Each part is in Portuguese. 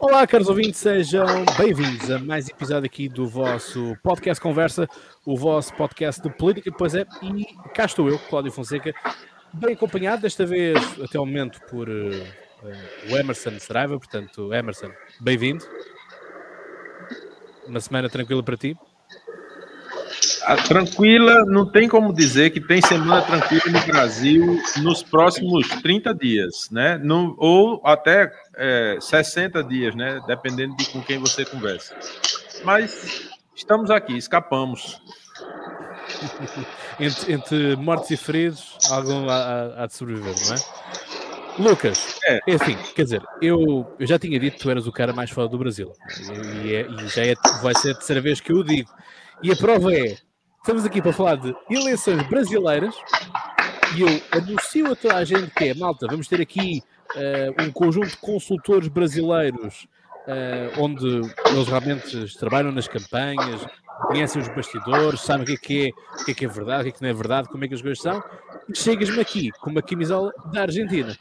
Olá, caros ouvintes, sejam bem-vindos a mais episódio aqui do vosso podcast Conversa, o vosso podcast de política, pois é, e cá estou eu, Cláudio Fonseca, bem acompanhado, desta vez até o momento por uh, uh, o Emerson Saraiva, portanto, Emerson, bem-vindo. Uma semana tranquila para ti? A tranquila, não tem como dizer que tem semana tranquila no Brasil nos próximos 30 dias, né? No, ou até é, 60 dias, né? Dependendo de com quem você conversa. Mas estamos aqui, escapamos. entre, entre, mortos e feridos, algum há, há de sobreviver, não é? Lucas, é. é assim, quer dizer, eu, eu já tinha dito que tu eras o cara mais fora do Brasil. E, é, e já é, vai ser a terceira vez que eu o digo. E a prova é, Estamos aqui para falar de eleições brasileiras e eu anuncio a toda a gente que é, malta, vamos ter aqui uh, um conjunto de consultores brasileiros uh, onde eles realmente trabalham nas campanhas, conhecem os bastidores, sabem o que é que é, o que é, que é verdade, o que é que não é verdade, como é que as coisas são, chegas-me aqui com uma camisola da Argentina.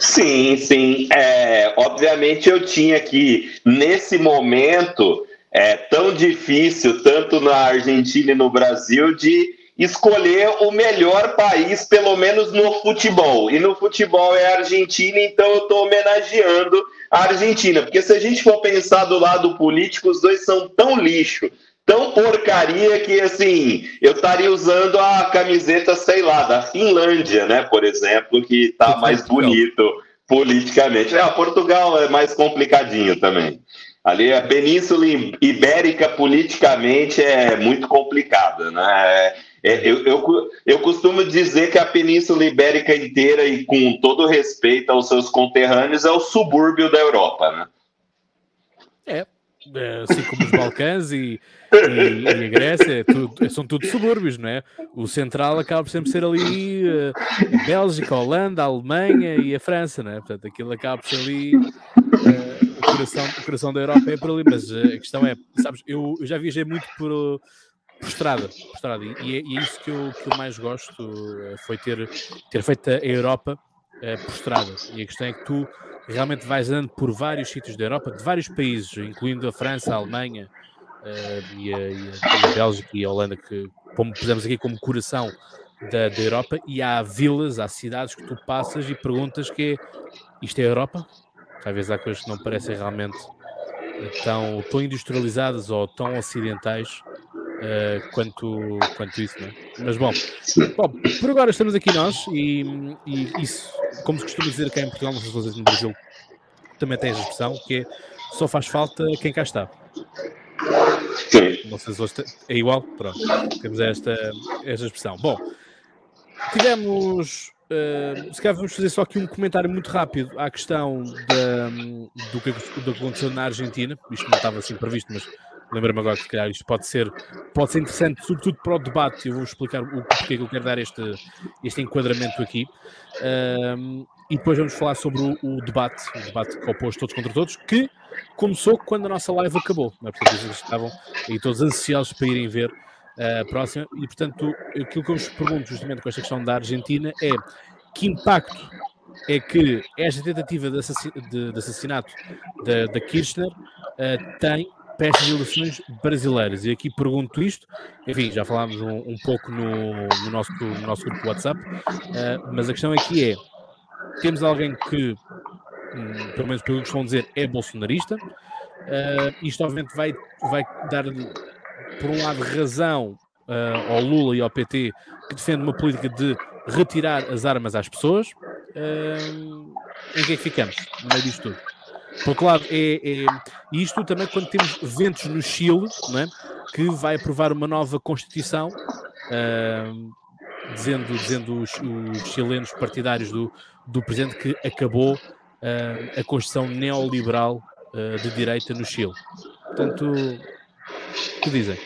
Sim, sim. É, obviamente eu tinha aqui, nesse momento, é tão difícil, tanto na Argentina e no Brasil, de escolher o melhor país, pelo menos no futebol. E no futebol é a Argentina, então eu estou homenageando a Argentina. Porque se a gente for pensar do lado político, os dois são tão lixo, tão porcaria que assim, eu estaria usando a camiseta, sei lá, da Finlândia, né, por exemplo, que está mais bonito politicamente. É, Portugal é mais complicadinho também. Ali a Península Ibérica politicamente é muito complicada, né? É, eu, eu, eu costumo dizer que a Península Ibérica inteira, e com todo respeito aos seus conterrâneos, é o subúrbio da Europa, né? É, é assim como os Balcãs e, e, e a Grécia, é tudo, são tudo subúrbios, não é? O central acaba sempre ser ali a Bélgica, a Holanda, a Alemanha e a França, não é? Portanto, aquilo acaba por ser ali. Uh, coração, o coração da Europa é por ali, mas eh, a questão é, sabes, eu, eu já viajei muito por, por estrada, por estrada e, é, e, é, isso que eu, que eu mais gosto, eh, foi ter, ter feito a Europa por estrada. E a questão é que tu realmente vais andando por vários sítios da Europa, de vários países, incluindo a França, a Alemanha uh, e, a, e, a, Bélgica e a Holanda, que como pusemos aqui como coração da, da Europa, e há vilas, há cidades que tu passas e perguntas que é, isto é a Europa? Às vezes há coisas que não parecem realmente tão, tão industrializadas ou tão ocidentais uh, quanto, quanto isso, não é? Mas bom, bom, por agora estamos aqui nós e, e isso, como se costuma dizer cá em Portugal, não sei se vocês no Brasil também tem a expressão, que é só faz falta quem cá está. Não sei se é igual, pronto, temos esta, esta expressão. Bom, tivemos Uh, se calhar vamos fazer só aqui um comentário muito rápido à questão da, do, que, do que aconteceu na Argentina. Isto não estava assim previsto, mas lembra-me agora que se calhar isto pode ser, pode ser interessante, sobretudo para o debate. Eu vou explicar o porquê que eu quero dar este, este enquadramento aqui. E depois vamos falar sobre o, o, debate, o debate que opôs todos contra todos, que começou quando a nossa live acabou. Não é? Portanto, eles estavam aí todos ansiosos para irem ver uh, próxima. E, portanto, aquilo que eu vos pergunto justamente com esta questão da Argentina é que impacto é que esta tentativa de, de, de assassinato da, da Kirchner uh, tem para estas eleições brasileiras. E aqui pergunto isto, enfim, já falámos um, um pouco no, no, nosso, no nosso grupo WhatsApp, uh, mas a questão aqui é, temos alguém que, um, pelo menos pelo que vão dizer, é bolsonarista, uh, isto obviamente vai, vai dar por um lado, razão uh, ao Lula e ao PT, que defende uma política de retirar as armas às pessoas. Uh, em que é que ficamos no meio disto tudo? Outro lado, é, é, isto também quando temos ventos no Chile, é? que vai aprovar uma nova Constituição, uh, dizendo, dizendo os, os, chilenos partidários do, do presidente que acabou uh, a Constituição neoliberal uh, de direita no Chile. Portanto, que dizem?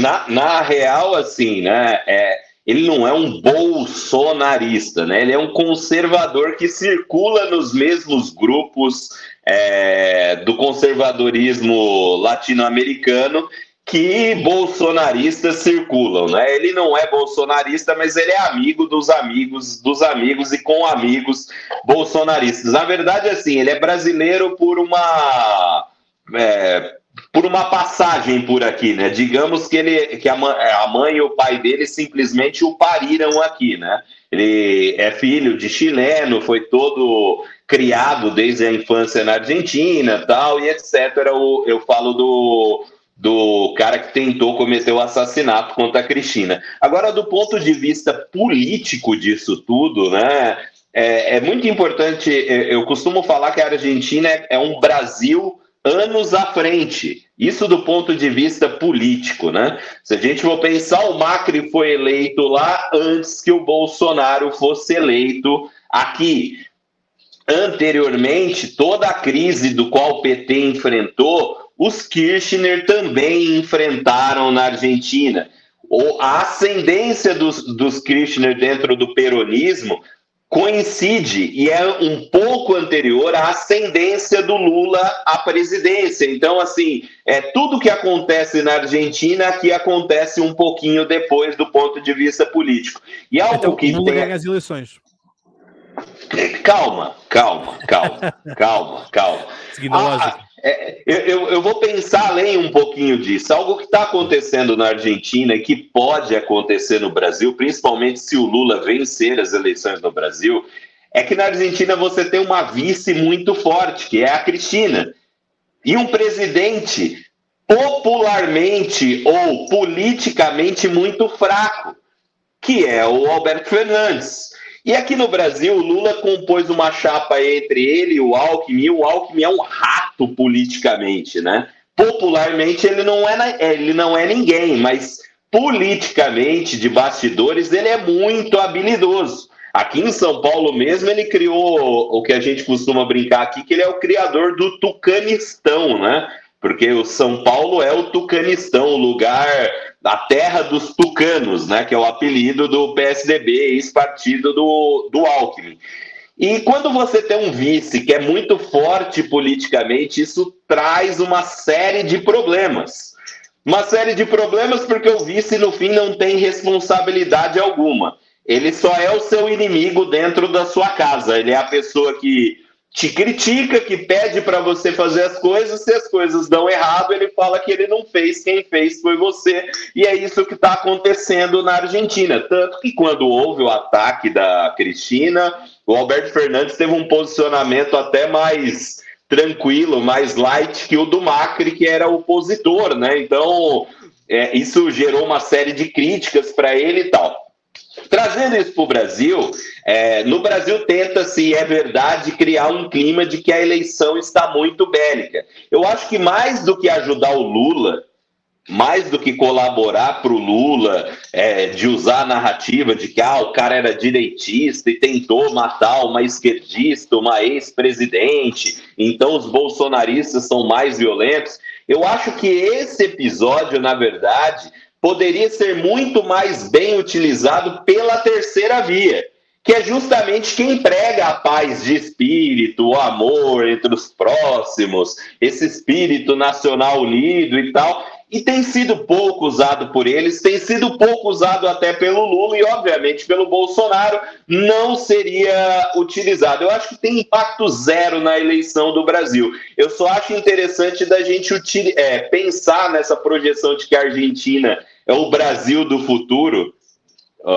Na, na real, assim, né? É, ele não é um bolsonarista, né? Ele é um conservador que circula nos mesmos grupos é, do conservadorismo latino-americano que bolsonaristas circulam, né? Ele não é bolsonarista, mas ele é amigo dos amigos dos amigos e com amigos bolsonaristas. Na verdade, assim, ele é brasileiro por uma é, por uma passagem por aqui, né? Digamos que ele que a mãe, a mãe e o pai dele simplesmente o pariram aqui, né? Ele é filho de chileno, foi todo criado desde a infância na Argentina, tal e etc. Eu, eu falo do do cara que tentou cometer o assassinato contra a Cristina. Agora, do ponto de vista político disso tudo, né, é, é muito importante. É, eu costumo falar que a Argentina é um Brasil anos à frente. Isso do ponto de vista político, né? Se a gente for pensar, o Macri foi eleito lá antes que o Bolsonaro fosse eleito aqui. Anteriormente, toda a crise do qual o PT enfrentou os Kirchner também enfrentaram na Argentina. A ascendência dos, dos Kirchner dentro do peronismo coincide e é um pouco anterior à ascendência do Lula à presidência. Então, assim, é tudo que acontece na Argentina que acontece um pouquinho depois do ponto de vista político. E algo então, que Lula tem... ganha as eleições. Calma, calma, calma, calma, calma. Seguindo a lógica. É, eu, eu, vou pensar além um pouquinho disso. Algo que está acontecendo na Argentina e que pode acontecer no Brasil, principalmente se o Lula vencer as eleições no Brasil, é que na Argentina você tem uma vice muito forte, que é a Cristina, e um presidente popularmente ou politicamente muito fraco, que é o Alberto Fernandes. E aqui no Brasil, o Lula compôs uma chapa entre ele e o Alckmin, e o Alckmin é um rato politicamente, né? Popularmente ele não é, ele não é ninguém, mas politicamente, de bastidores, ele é muito habilidoso. Aqui em São Paulo mesmo, ele criou o que a gente costuma brincar aqui, que ele é o criador do Tucanistão, né? Porque o São Paulo é o Tucanistão, o lugar a terra dos tucanos, né, que é o apelido do PSDB, ex-partido do, do Alckmin. E quando você tem um vice que é muito forte politicamente, isso traz uma série de problemas. Uma série de problemas porque o vice, no fim, não tem responsabilidade alguma. Ele só é o seu inimigo dentro da sua casa. Ele é a pessoa que te critica, que pede para você fazer as coisas, se as coisas dão errado, ele fala que ele não fez, quem fez foi você, e é isso que está acontecendo na Argentina. Tanto que quando houve o ataque da Cristina, o Alberto Fernandes teve um posicionamento até mais tranquilo, mais light que o do Macri, que era opositor, né? Então, é, isso gerou uma série de críticas para ele e tal. Trazendo isso para o Brasil, é, no Brasil tenta-se, é verdade, criar um clima de que a eleição está muito bélica. Eu acho que mais do que ajudar o Lula, mais do que colaborar para o Lula, é, de usar a narrativa de que ah, o cara era direitista e tentou matar uma esquerdista, uma ex-presidente, então os bolsonaristas são mais violentos. Eu acho que esse episódio, na verdade, poderia ser muito mais bem utilizado pela terceira via, que é justamente quem prega a paz de espírito, o amor entre os próximos, esse espírito nacional unido e tal, e tem sido pouco usado por eles, tem sido pouco usado até pelo Lula e, obviamente, pelo Bolsonaro, não seria utilizado. Eu acho que tem impacto zero na eleição do Brasil. Eu só acho interessante da gente é, pensar nessa projeção de que a Argentina é o Brasil do futuro.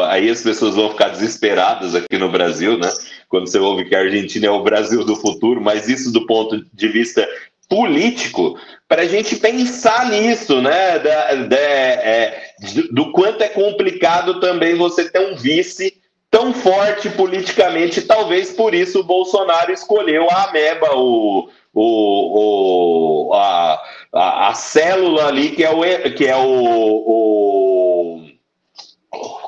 Aí as pessoas vão ficar desesperadas aqui no Brasil, né? Quando você ouve que a Argentina é o Brasil do futuro, mas isso do ponto de vista político, para a gente pensar nisso, né? Da, da, é, do quanto é complicado também você ter um vice tão forte politicamente, talvez por isso o Bolsonaro escolheu a Ameba, o, o, o, a, a, a, célula ali que é o, que é o, o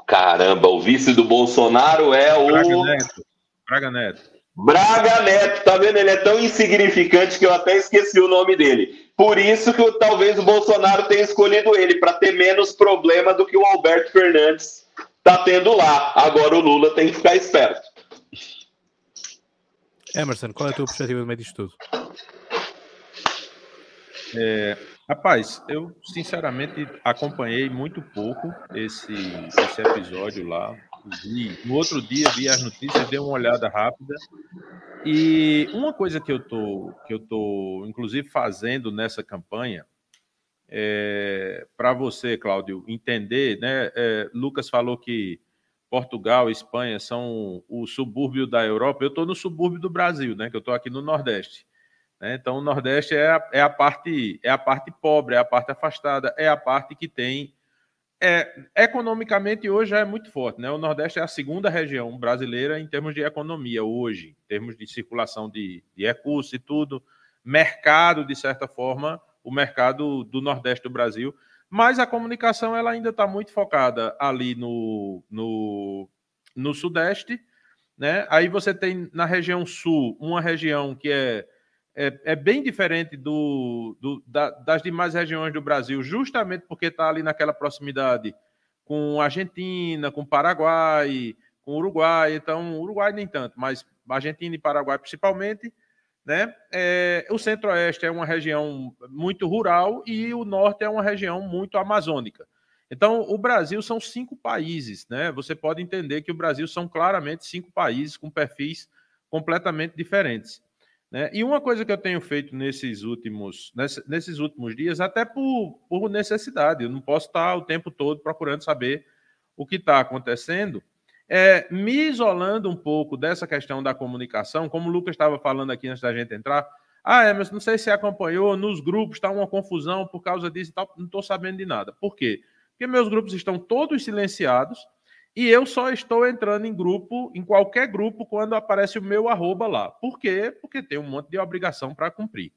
caramba, o vice do Bolsonaro é o Braga Neto. Braga Neto. Braga Neto, tá vendo? Ele é tão insignificante que eu até esqueci o nome dele. Por isso que talvez o Bolsonaro tenha escolhido ele, para ter menos problema do que o Alberto Fernandes tá tendo lá. Agora o Lula tem que ficar esperto. Emerson, qual é a tua perspectiva no meio disto tudo? É, rapaz, eu sinceramente acompanhei muito pouco esse, esse episódio lá. Vi, no outro dia vi as notícias, dei uma olhada rápida. E uma coisa que eu tô, que eu tô, inclusive, fazendo nessa campanha, é, para você, Cláudio, entender, né? É, Lucas falou que Portugal, Espanha são o subúrbio da Europa. Eu estou no subúrbio do Brasil, né? Que eu estou aqui no Nordeste. Né? Então, o Nordeste é a, é a, parte é a parte pobre, é a parte afastada, é a parte que tem é, economicamente hoje já é muito forte, né? O Nordeste é a segunda região brasileira em termos de economia hoje, em termos de circulação de, de recursos e tudo, mercado de certa forma, o mercado do Nordeste do Brasil, mas a comunicação ela ainda está muito focada ali no, no, no Sudeste, né? Aí você tem na região Sul uma região que é é, é bem diferente do, do da, das demais regiões do Brasil, justamente porque está ali naquela proximidade com Argentina, com Paraguai, com Uruguai. Então, Uruguai nem tanto, mas Argentina e Paraguai principalmente. Né? É, o Centro-Oeste é uma região muito rural e o Norte é uma região muito amazônica. Então, o Brasil são cinco países, né? Você pode entender que o Brasil são claramente cinco países com perfis completamente diferentes. Né? E uma coisa que eu tenho feito nesses últimos, nesses últimos dias, até por, por necessidade, eu não posso estar o tempo todo procurando saber o que está acontecendo, é me isolando um pouco dessa questão da comunicação, como o Lucas estava falando aqui antes da gente entrar. Ah, é, mas não sei se acompanhou, nos grupos está uma confusão por causa disso e tal, não estou sabendo de nada. Por quê? Porque meus grupos estão todos silenciados, e eu só estou entrando em grupo, em qualquer grupo, quando aparece o meu arroba lá. Por quê? Porque tem um monte de obrigação para cumprir.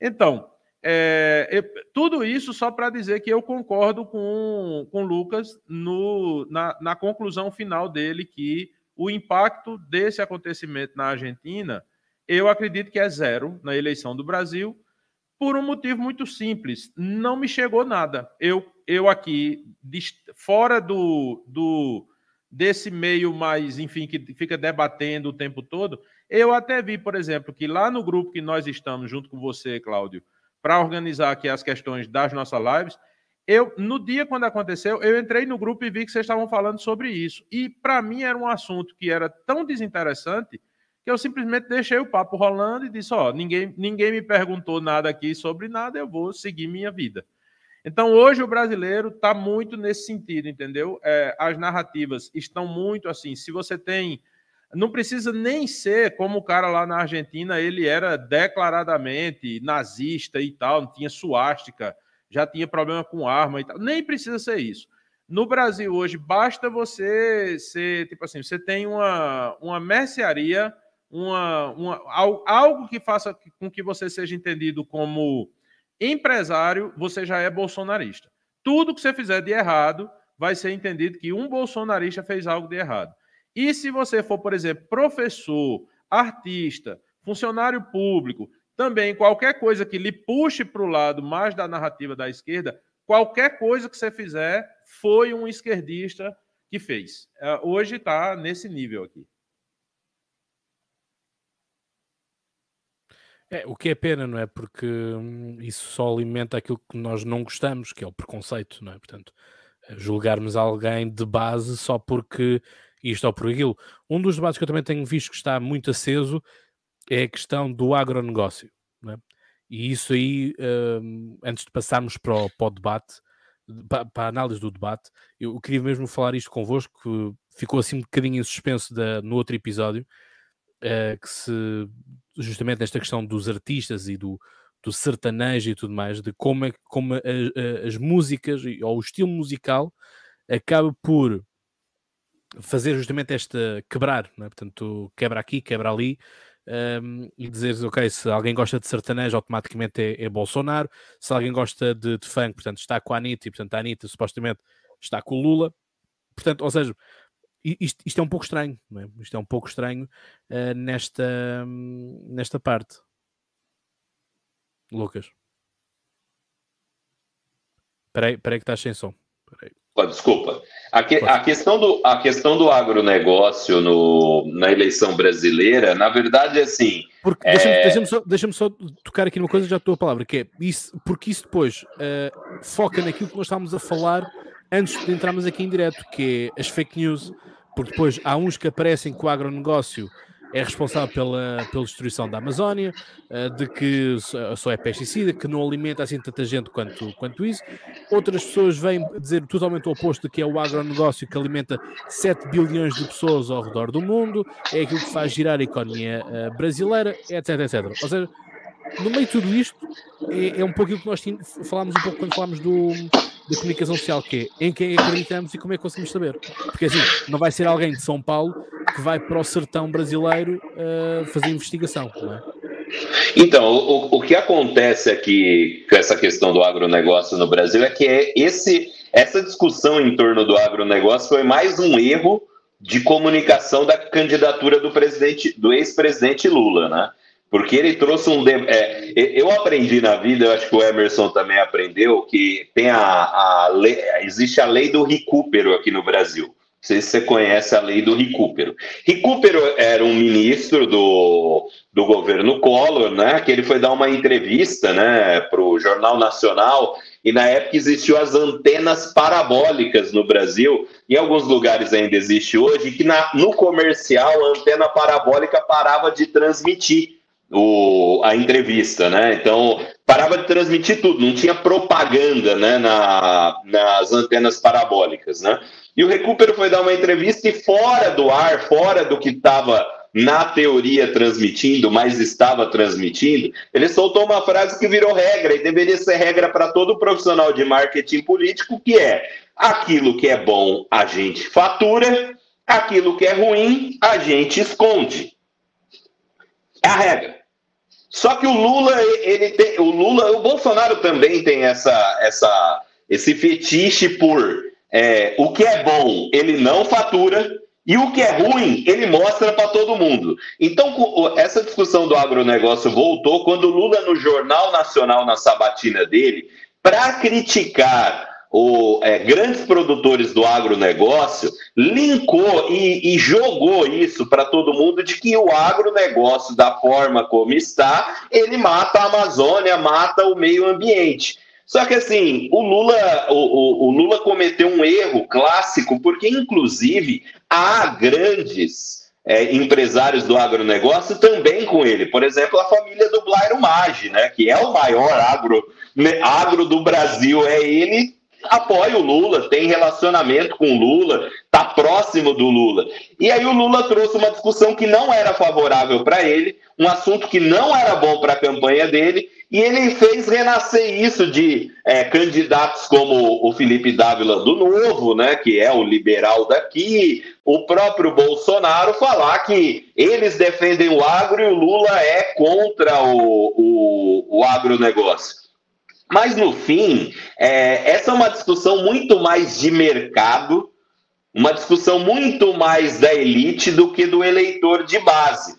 Então, é, eu, tudo isso só para dizer que eu concordo com, o Lucas no, na, na conclusão final dele que o impacto desse acontecimento na Argentina, eu acredito que é zero na eleição do Brasil, por um motivo muito simples. Não me chegou nada. Eu eu aqui, fora do, do desse meio mais, enfim, que fica debatendo o tempo todo, eu até vi, por exemplo, que lá no grupo que nós estamos, junto com você, Cláudio, para organizar aqui as questões das nossas lives, eu, no dia quando aconteceu, eu entrei no grupo e vi que vocês estavam falando sobre isso. E para mim era um assunto que era tão desinteressante que eu simplesmente deixei o papo rolando e disse: Ó, ninguém, ninguém me perguntou nada aqui sobre nada, eu vou seguir minha vida. Então, hoje o brasileiro está muito nesse sentido, entendeu? É, as narrativas estão muito assim. Se você tem. Não precisa nem ser como o cara lá na Argentina, ele era declaradamente nazista e tal, tinha suástica, já tinha problema com arma e tal. Nem precisa ser isso. No Brasil hoje, basta você ser, tipo assim, você tem uma, uma mercearia, uma, uma, algo que faça com que você seja entendido como empresário, você já é bolsonarista. Tudo que você fizer de errado vai ser entendido que um bolsonarista fez algo de errado. E se você for, por exemplo, professor, artista, funcionário público, também qualquer coisa que lhe puxe para o lado mais da narrativa da esquerda, qualquer coisa que você fizer foi um esquerdista que fez. É, hoje está nesse nível aqui. É, o que é pena, não é? Porque hum, isso só alimenta aquilo que nós não gostamos, que é o preconceito, não é? Portanto, eh, julgarmos alguém de base só porque isto ou por aquilo. Um dos debates que eu também tenho visto que está muito aceso é a questão do agronegócio, não é? E isso aí, hum, antes de passarmos para o, para o debate, para, para, a análise do debate, eu queria mesmo falar isto convosco, que ficou assim um bocadinho em suspenso da, no outro episódio, uh, que se justamente nesta questão dos artistas e do, do sertanejo e tudo mais, de como, é, como a, a, as músicas ou o estilo musical acaba por fazer justamente esta quebrar, é? portanto, quebra aqui, quebra ali, um, e dizer, ok, se alguém gosta de sertanejo, automaticamente é, é Bolsonaro, se alguém gosta de, de, funk, portanto, está com a Anitta, e portanto a Anitta supostamente está com o Lula, portanto, ou seja, isto, isto, é um pouco estranho, é? isto é um pouco estranho uh, nesta, nesta parte. Lucas. Espera aí, que estás sem som. desculpa. A, que, a, questão do, a questão do agronegócio no, na eleição brasileira, na verdade, é assim. Porque, é... Deixa-me só, deixa só, tocar aqui numa coisa, já estou a palavra, que é isso, porque isso depois uh, foca naquilo que nós estávamos a falar antes de entrarmos aqui em direto, que é as fake news, porque depois há uns que aparecem com o agronegócio é responsável pela, pela destruição da Amazónia, uh, de que só é pesticida, que não alimenta assim tanta gente quanto, quanto isso. Outras pessoas vêm dizer totalmente o oposto, que é o agronegócio que alimenta 7 bilhões de pessoas ao redor do mundo, é aquilo que faz girar a economia uh, brasileira, etc, etc. Ou seja, no meio de tudo isto, é, é um pouco aquilo que nós falámos um pouco quando falámos do, da comunicação social, que é em quem acreditamos e como é que conseguimos saber. Porque assim, não vai ser alguém de São Paulo que vai para o sertão brasileiro uh, fazer investigação, não é? Então, o, o que acontece aqui com essa questão do agronegócio no Brasil é que é esse, essa discussão em torno do agronegócio foi mais um erro de comunicação da candidatura do presidente, do ex-presidente Lula, né? Porque ele trouxe um. É, eu aprendi na vida, eu acho que o Emerson também aprendeu, que tem a, a lei, existe a lei do recupero aqui no Brasil. Não sei se você conhece a lei do recupero. Recupero era um ministro do, do governo Collor, né? Que ele foi dar uma entrevista né, para o Jornal Nacional, e na época existiu as antenas parabólicas no Brasil. Em alguns lugares ainda existe hoje, que na, no comercial a antena parabólica parava de transmitir o, a entrevista, né? Então parava de transmitir tudo, não tinha propaganda, né? Na, nas antenas parabólicas, né? E o Recupero foi dar uma entrevista e fora do ar, fora do que estava na teoria transmitindo, mas estava transmitindo, ele soltou uma frase que virou regra e deveria ser regra para todo profissional de marketing político, que é aquilo que é bom a gente fatura, aquilo que é ruim a gente esconde. É a regra. Só que o Lula, ele tem, o Lula, o Bolsonaro também tem essa, essa, esse fetiche por é, o que é bom, ele não fatura. E o que é ruim, ele mostra para todo mundo. Então, essa discussão do agronegócio voltou quando o Lula, no Jornal Nacional, na sabatina dele, para criticar o, é, grandes produtores do agronegócio linkou e, e jogou isso para todo mundo de que o agronegócio, da forma como está, ele mata a Amazônia, mata o meio ambiente. Só que assim, o Lula, o, o, o Lula cometeu um erro clássico, porque inclusive há grandes é, empresários do agronegócio também com ele. Por exemplo, a família do Blairo Maggi, né, que é o maior agro, né, agro do Brasil, é ele apoia o Lula, tem relacionamento com o Lula, está próximo do Lula. E aí o Lula trouxe uma discussão que não era favorável para ele, um assunto que não era bom para a campanha dele, e ele fez renascer isso de é, candidatos como o Felipe Dávila do Novo, né, que é o liberal daqui, o próprio Bolsonaro falar que eles defendem o agro e o Lula é contra o, o, o agronegócio. Mas no fim, é, essa é uma discussão muito mais de mercado, uma discussão muito mais da elite do que do eleitor de base.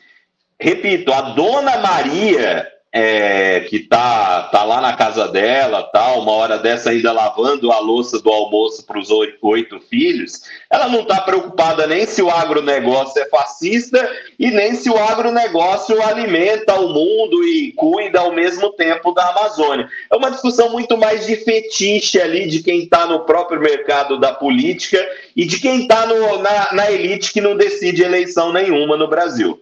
Repito, a dona Maria é, que tá, tá lá na casa dela, tal, uma hora dessa ainda lavando a louça do almoço para os oito, oito, filhos, ela não está preocupada nem se o agronegócio é fascista e nem se o agronegócio alimenta o mundo e cuida ao mesmo tempo da Amazônia. É uma discussão muito mais de fetiche ali de quem está no próprio mercado da política e de quem está na, na elite que não decide eleição nenhuma no Brasil.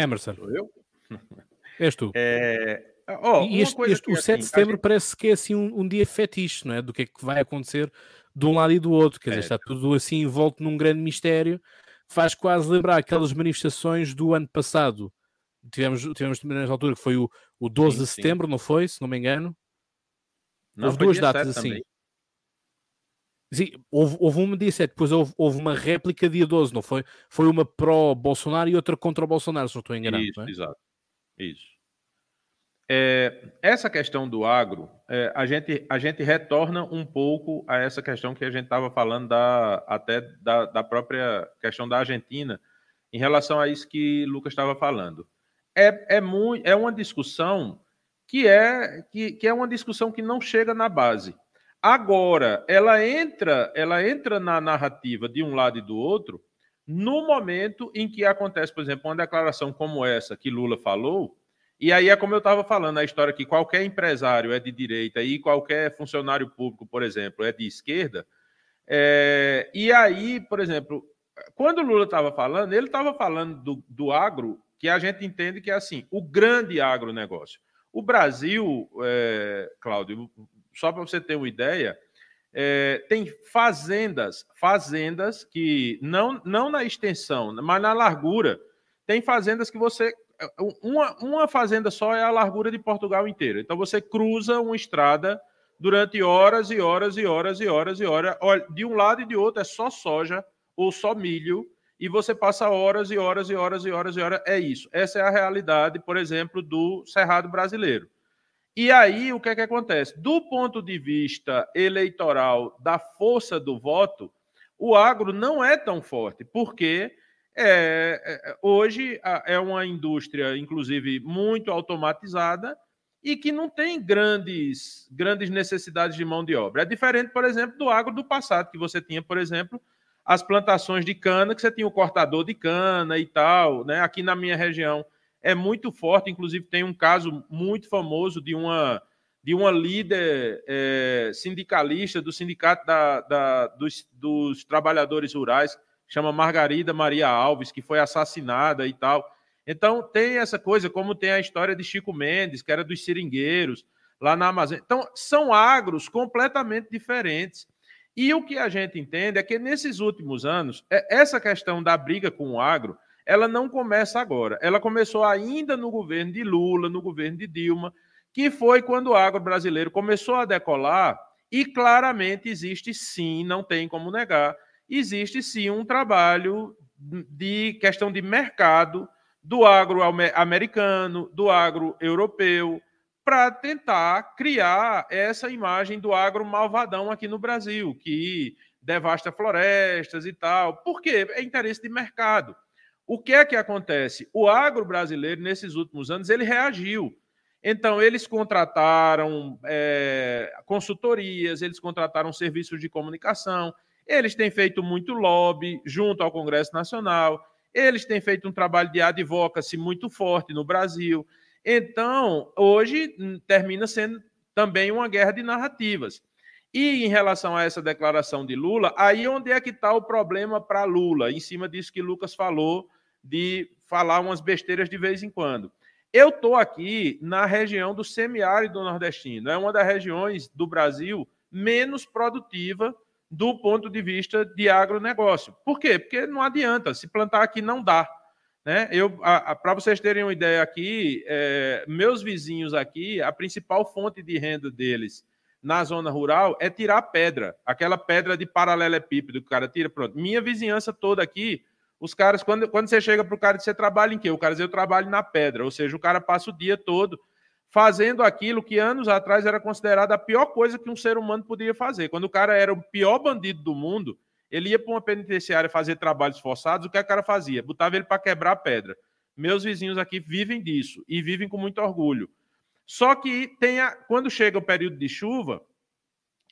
Emerson. Sou eu? És tu. É... Oh, e este, este, o 7 de setembro gente... parece que é assim um, um, dia fetiche, não é? Do que é que vai acontecer de um lado e do outro. Quer dizer, é. está tudo assim envolto num grande mistério. Faz quase lembrar aquelas manifestações do ano passado. Tivemos, tivemos nessa altura que foi o, o 12 sim, de setembro, sim. não foi? Se não me engano. Não, Houve duas datas assim. Também. Sim, houve, houve uma dia 7, depois houve, houve, uma réplica dia 12, não foi? Foi uma pró-Bolsonaro e outra contra o Bolsonaro, se não estou enganado. Isso, é? exato. Isso. É, essa questão do agro, é, a, gente, a gente retorna um pouco a essa questão que a gente estava falando da, até da, da própria questão da Argentina, em relação a isso que Lucas estava falando. é, é, muito, é uma discussão que é, que, que é uma discussão que não chega na base. Agora, ela entra, ela entra na narrativa de um lado e do outro no momento em que acontece, por exemplo, uma declaração como essa que Lula falou, e aí é como eu estava falando, a história que qualquer empresário é de direita e qualquer funcionário público, por exemplo, é de esquerda. É, e aí, por exemplo, quando Lula estava falando, ele estava falando do, do agro, que a gente entende que é assim, o grande agronegócio. O Brasil, é, Cláudio, só para você ter uma ideia, é, tem fazendas, fazendas que não, não na extensão, mas na largura, tem fazendas que você. Uma, uma fazenda só é a largura de Portugal inteiro. Então você cruza uma estrada durante horas e horas e horas e horas e horas. Olha, de um lado e de outro é só soja ou só milho, e você passa horas e horas e horas e horas e horas. É isso. Essa é a realidade, por exemplo, do Cerrado brasileiro. E aí, o que é que acontece? Do ponto de vista eleitoral, da força do voto, o agro não é tão forte, porque é, é, hoje é uma indústria, inclusive, muito automatizada e que não tem grandes, grandes necessidades de mão de obra. É diferente, por exemplo, do agro do passado, que você tinha, por exemplo, as plantações de cana, que você tinha o cortador de cana e tal, né? Aqui na minha região é muito forte, inclusive tem um caso muito famoso de uma de uma líder é, sindicalista do sindicato da, da, dos, dos trabalhadores rurais, chama Margarida Maria Alves, que foi assassinada e tal. Então tem essa coisa, como tem a história de Chico Mendes, que era dos seringueiros, lá na Amazônia. Então, são agros completamente diferentes. E o que a gente entende é que nesses últimos anos, é, essa questão da briga com o agro, ela não começa agora. Ela começou ainda no governo de Lula, no governo de Dilma, que foi quando o agro brasileiro começou a decolar e claramente existe sim, não tem como negar, existe sim um trabalho de questão de mercado do agro americano, do agro europeu, para tentar criar essa imagem do agro malvadão aqui no Brasil, que devasta florestas e tal. Por quê? É interesse de mercado. O que é que acontece? O agro brasileiro, nesses últimos anos, ele reagiu. Então, eles contrataram é, consultorias, eles contrataram serviços de comunicação, eles têm feito muito lobby junto ao Congresso Nacional, eles têm feito um trabalho de advocacy muito forte no Brasil. Então, hoje hum, termina sendo também uma guerra de narrativas. E em relação a essa declaração de Lula, aí onde é que está o problema para Lula? Em cima disso que Lucas falou, de falar umas besteiras de vez em quando. Eu estou aqui na região do semiárido nordestino, é uma das regiões do Brasil menos produtiva do ponto de vista de agronegócio. Por quê? Porque não adianta, se plantar aqui não dá. Né? Eu, para vocês terem uma ideia aqui, é, meus vizinhos aqui, a principal fonte de renda deles na zona rural é tirar pedra, aquela pedra de paralelepípedo que o cara tira. Pronto. Minha vizinhança toda aqui, os caras, quando, quando você chega para o cara, você trabalha em quê? O cara diz, eu trabalho na pedra, ou seja, o cara passa o dia todo fazendo aquilo que anos atrás era considerado a pior coisa que um ser humano podia fazer. Quando o cara era o pior bandido do mundo, ele ia para uma penitenciária fazer trabalhos forçados, o que a cara fazia? Botava ele para quebrar pedra. Meus vizinhos aqui vivem disso e vivem com muito orgulho. Só que tem a, quando chega o período de chuva,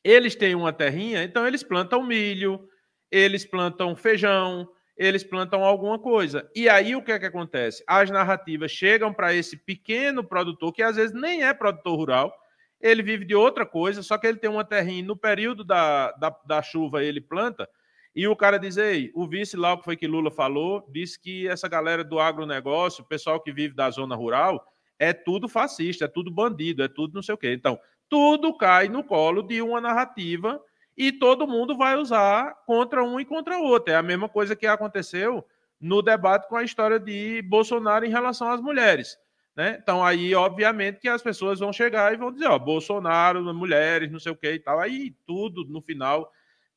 eles têm uma terrinha, então eles plantam milho, eles plantam feijão, eles plantam alguma coisa. E aí o que é que acontece? As narrativas chegam para esse pequeno produtor, que às vezes nem é produtor rural, ele vive de outra coisa, só que ele tem uma terrinha, no período da, da, da chuva ele planta, e o cara diz, ei, o vice lá, que foi que Lula falou, disse que essa galera do agronegócio, o pessoal que vive da zona rural, é tudo fascista, é tudo bandido, é tudo não sei o quê. Então, tudo cai no colo de uma narrativa e todo mundo vai usar contra um e contra o outro. É a mesma coisa que aconteceu no debate com a história de Bolsonaro em relação às mulheres. Né? Então, aí, obviamente, que as pessoas vão chegar e vão dizer, ó, Bolsonaro, mulheres, não sei o que e tal. Aí tudo, no final,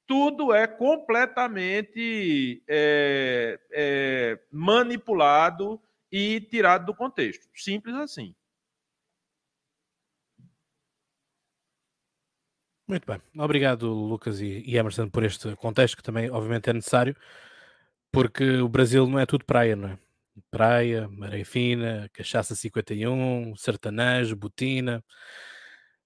tudo é completamente é, é, manipulado e tirado do contexto. Simples assim. Muito bem. Obrigado, Lucas e Emerson, por este contexto, que também, obviamente, é necessário, porque o Brasil não é tudo praia, não é? praia, areia fina, cachaça 51, sertanejo, botina.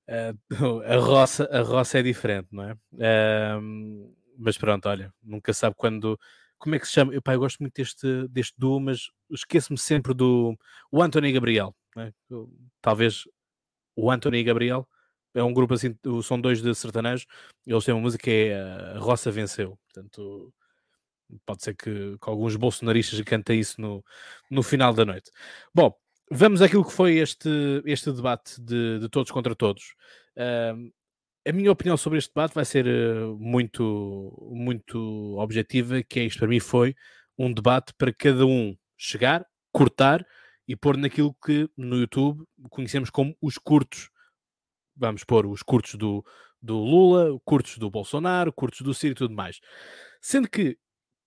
Uh, a, roça, a roça é diferente, não é? Uh, mas pronto, olha, nunca sabe quando. Como é que se chama? Eu, pá, eu gosto muito deste, deste duo, mas esqueço-me sempre do o Anthony Gabriel. É? Talvez o Anthony Gabriel é um grupo assim, são dois de sertanejo, eles têm uma música que é A Roça Venceu. Portanto, pode ser que, que alguns bolsonaristas cantem isso no, no final da noite. Bom, vamos àquilo que foi este, este debate de, de todos contra todos. Uh, a minha opinião sobre este debate vai ser uh, muito, muito objetiva, que é isto para mim foi um debate para cada um chegar, cortar e pôr naquilo que no YouTube conhecemos como os curtos. Vamos pôr os curtos do, do Lula, curtos do Bolsonaro, curtos do Ciro e tudo mais. Sendo que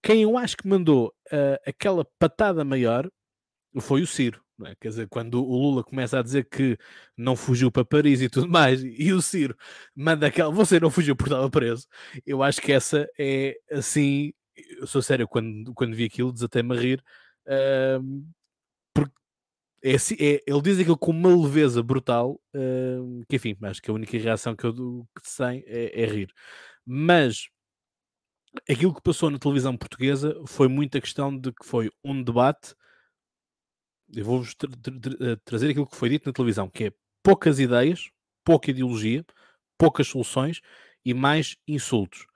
quem eu acho que mandou uh, aquela patada maior foi o Ciro. É? Quer dizer, quando o Lula começa a dizer que não fugiu para Paris e tudo mais, e o Ciro manda aquela, você não fugiu porque estava preso, eu acho que essa é assim, eu sou sério, quando, quando vi aquilo, desatei-me a rir, uh, é, é, ele diz aquilo com uma leveza brutal, uh, que enfim, acho que a única reação que eu que sei é, é tra Mas aquilo que passou na televisão portuguesa foi muita questão de que foi um debate eu vou-vos tra tra tra trazer aquilo que foi dito na televisão, que é poucas ideias, pouca ideologia, poucas soluções e mais insultos.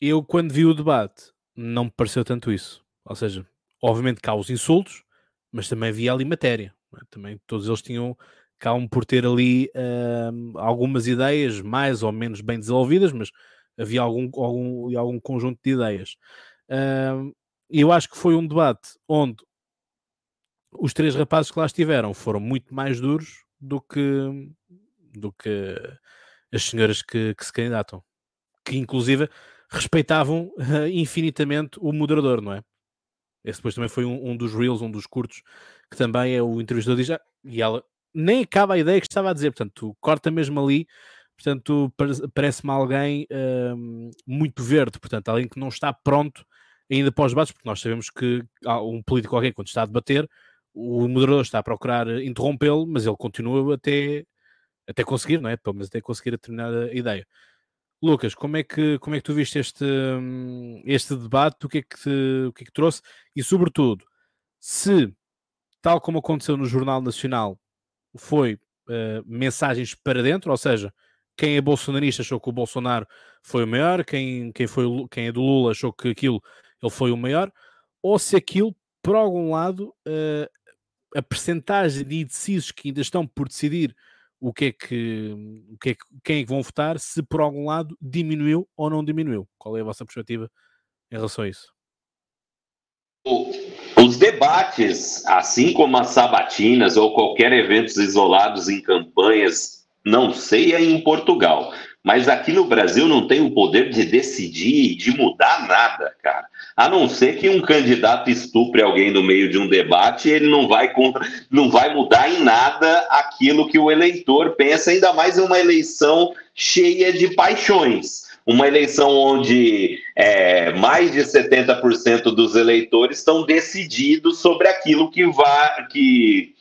Eu, quando vi o debate, não me pareceu tanto isso. Ou seja, obviamente cá os insultos, mas também havia ali matéria. É? Também todos eles tinham, acabam por ter ali uh, algumas ideias mais ou menos bem desenvolvidas, mas havia algum, algum, algum conjunto de ideias. Uh, eu acho que foi um debate onde os três rapazes que lá estiveram foram muito mais duros do que, do que as senhoras que, que se candidatam, que inclusive respeitavam uh, infinitamente o moderador, não é? Esse depois também foi um, um, dos reels, um dos curtos, que também é o entrevistador diz, ah, e ela nem acaba a ideia que estava a dizer, portanto, corta mesmo ali, portanto, parece-me alguém uh, muito verde, portanto, alguém que não está pronto ainda para os debates, porque nós sabemos que um político alguém quando está a debater, o moderador está a procurar interrompê-lo, mas ele continua até, até conseguir, não é? Pelo menos até conseguir a determinada ideia. Lucas, como é que, como é que tu viste este, este debate? O que, é que te, o que é que trouxe? E, sobretudo, se, tal como aconteceu no Jornal Nacional, foi uh, mensagens para dentro, ou seja, quem é bolsonarista achou que o Bolsonaro foi o maior, quem, quem, foi, quem é do Lula achou que aquilo ele foi o maior, ou se aquilo, por algum lado, uh, a percentagem de indecisos que ainda estão por decidir o que é que, o que, é que quem é que vão votar, se por algum lado diminuiu ou não diminuiu. Qual é a vossa perspectiva em relação a isso? Os debates, assim como as sabatinas ou qualquer eventos isolados em campanhas, não sei aí em Portugal, mas aqui no Brasil não tem o poder de decidir, de mudar nada, cara. A não ser que um candidato estupre alguém no meio de um debate, ele não vai, não vai mudar em nada aquilo que o eleitor pensa, ainda mais em uma eleição cheia de paixões. Uma eleição onde é, mais de 70% dos eleitores estão decididos sobre aquilo que vai. Que,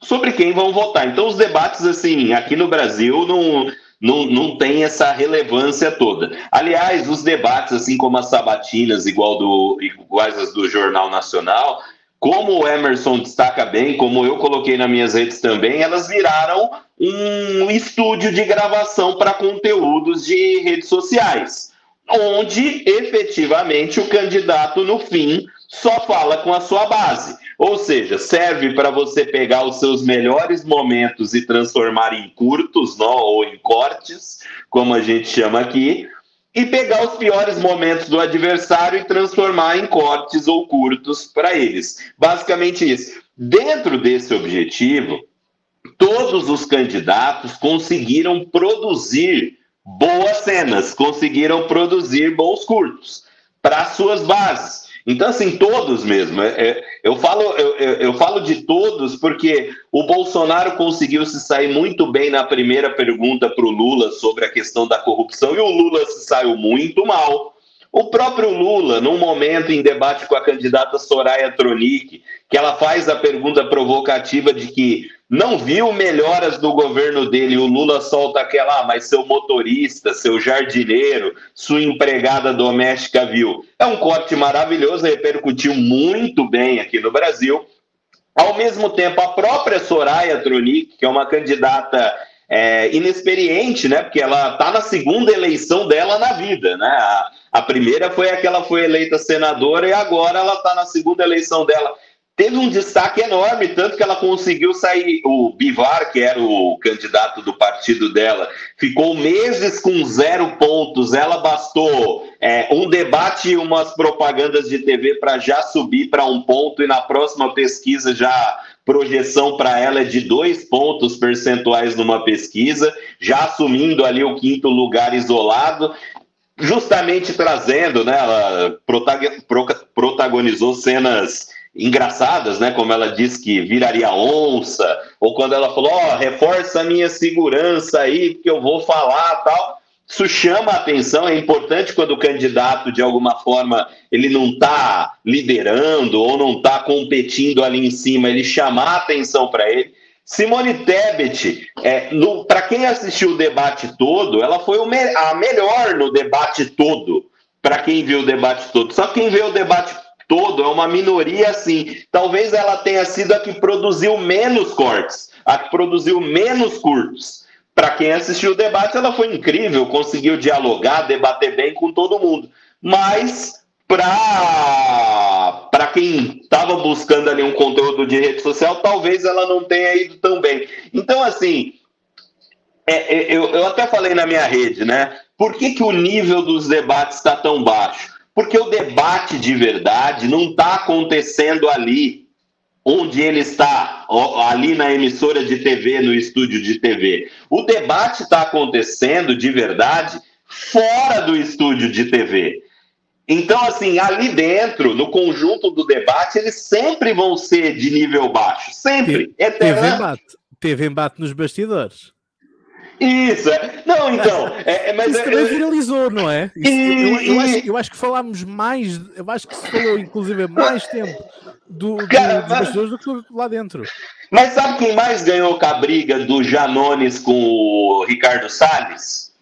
sobre quem vão votar. Então, os debates, assim, aqui no Brasil, não não, não tem essa relevância toda. Aliás, os debates, assim como as sabatinas, igual do, iguais as do Jornal Nacional, como o Emerson destaca bem, como eu coloquei nas minhas redes também, elas viraram um estúdio de gravação para conteúdos de redes sociais, onde efetivamente o candidato, no fim, só fala com a sua base. Ou seja, serve para você pegar os seus melhores momentos e transformar em curtos, não, ou em cortes, como a gente chama aqui, e pegar os piores momentos do adversário e transformar em cortes ou curtos para eles. Basicamente isso. Dentro desse objetivo, todos os candidatos conseguiram produzir boas cenas, conseguiram produzir bons curtos para suas bases. Então, assim, todos mesmo. É, é, eu, falo, eu, eu, falo de todos porque o Bolsonaro conseguiu se sair muito bem na primeira pergunta para o Lula sobre a questão da corrupção e o Lula se saiu muito mal. O próprio Lula, num momento em debate com a candidata Soraya Tronic, que ela faz a pergunta provocativa de que não viu melhoras do governo dele, o Lula solta aquela, ah, mas seu motorista, seu jardineiro, sua empregada doméstica viu. É um corte maravilhoso, repercutiu muito bem aqui no Brasil. Ao mesmo tempo, a própria Soraya Tronic, que é uma candidata é, inexperiente, né? Porque ela está na segunda eleição dela na vida, né? A, a primeira foi a que ela foi eleita senadora e agora ela está na segunda eleição dela teve um destaque enorme, tanto que ela conseguiu sair. O Bivar, que era o candidato do partido dela, ficou meses com zero pontos. Ela bastou é, um debate e umas propagandas de TV para já subir para um ponto, e na próxima pesquisa já. Projeção para ela é de dois pontos percentuais numa pesquisa, já assumindo ali o quinto lugar isolado justamente trazendo, né? Ela protagonizou cenas engraçadas, né? Como ela disse que viraria onça, ou quando ela falou, ó, oh, reforça a minha segurança aí, porque eu vou falar tal. Isso chama a atenção, é importante quando o candidato, de alguma forma, ele não está liderando ou não está competindo ali em cima, ele chamar a atenção para ele. Simone Tebet, é, para quem assistiu o debate todo, ela foi me a melhor no debate todo, para quem viu o debate todo. Só quem vê o debate todo, é uma minoria assim. Talvez ela tenha sido a que produziu menos cortes, a que produziu menos curtos. Para quem assistiu o debate, ela foi incrível, conseguiu dialogar, debater bem com todo mundo. Mas para quem estava buscando ali um conteúdo de rede social, talvez ela não tenha ido tão bem. Então, assim, é, é, eu, eu até falei na minha rede, né? Por que, que o nível dos debates está tão baixo? Porque o debate de verdade não está acontecendo ali onde ele está, ali na emissora de TV, no estúdio de TV. O debate está acontecendo de verdade fora do estúdio de TV. Então, assim, ali dentro, no conjunto do debate, eles sempre vão ser de nível baixo. Sempre. Teve embate. Teve embate nos bastidores. Isso, é. Não, então. É, é mas Isso também viralizou, não é? Isso, eu, eu, acho, eu, acho, que falámos mais, eu acho que se falou, inclusive, mais tempo do, do, Cara, dos bastidores do que lá dentro. Mas sabe quem mais ganhou com a briga do Janones com o Ricardo Salles?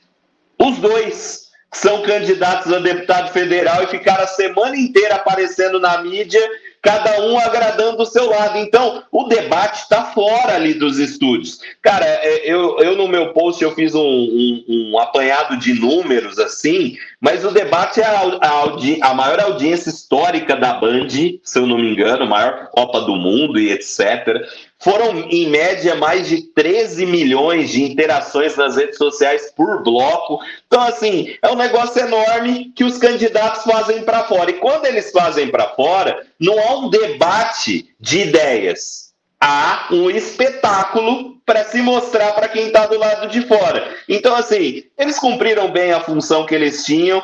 Os dois são candidatos a deputado federal e ficaram a semana inteira aparecendo na mídia cada um agradando o seu lado. Então, o debate está fora ali dos estúdios. Cara, é, eu, eu no meu post eu fiz um, um, um apanhado de números assim, mas o debate é a, a, a, maior audiência histórica da Band, se eu não me engano, maior Copa do Mundo e etc. Foram, em média, mais de 13 milhões de interações nas redes sociais por bloco. Então, assim, é um negócio enorme que os candidatos fazem para fora. E quando eles fazem para fora, não há um debate de ideias. Há um espetáculo para se mostrar para quem está do lado de fora. Então, assim, eles cumpriram bem a função que eles tinham.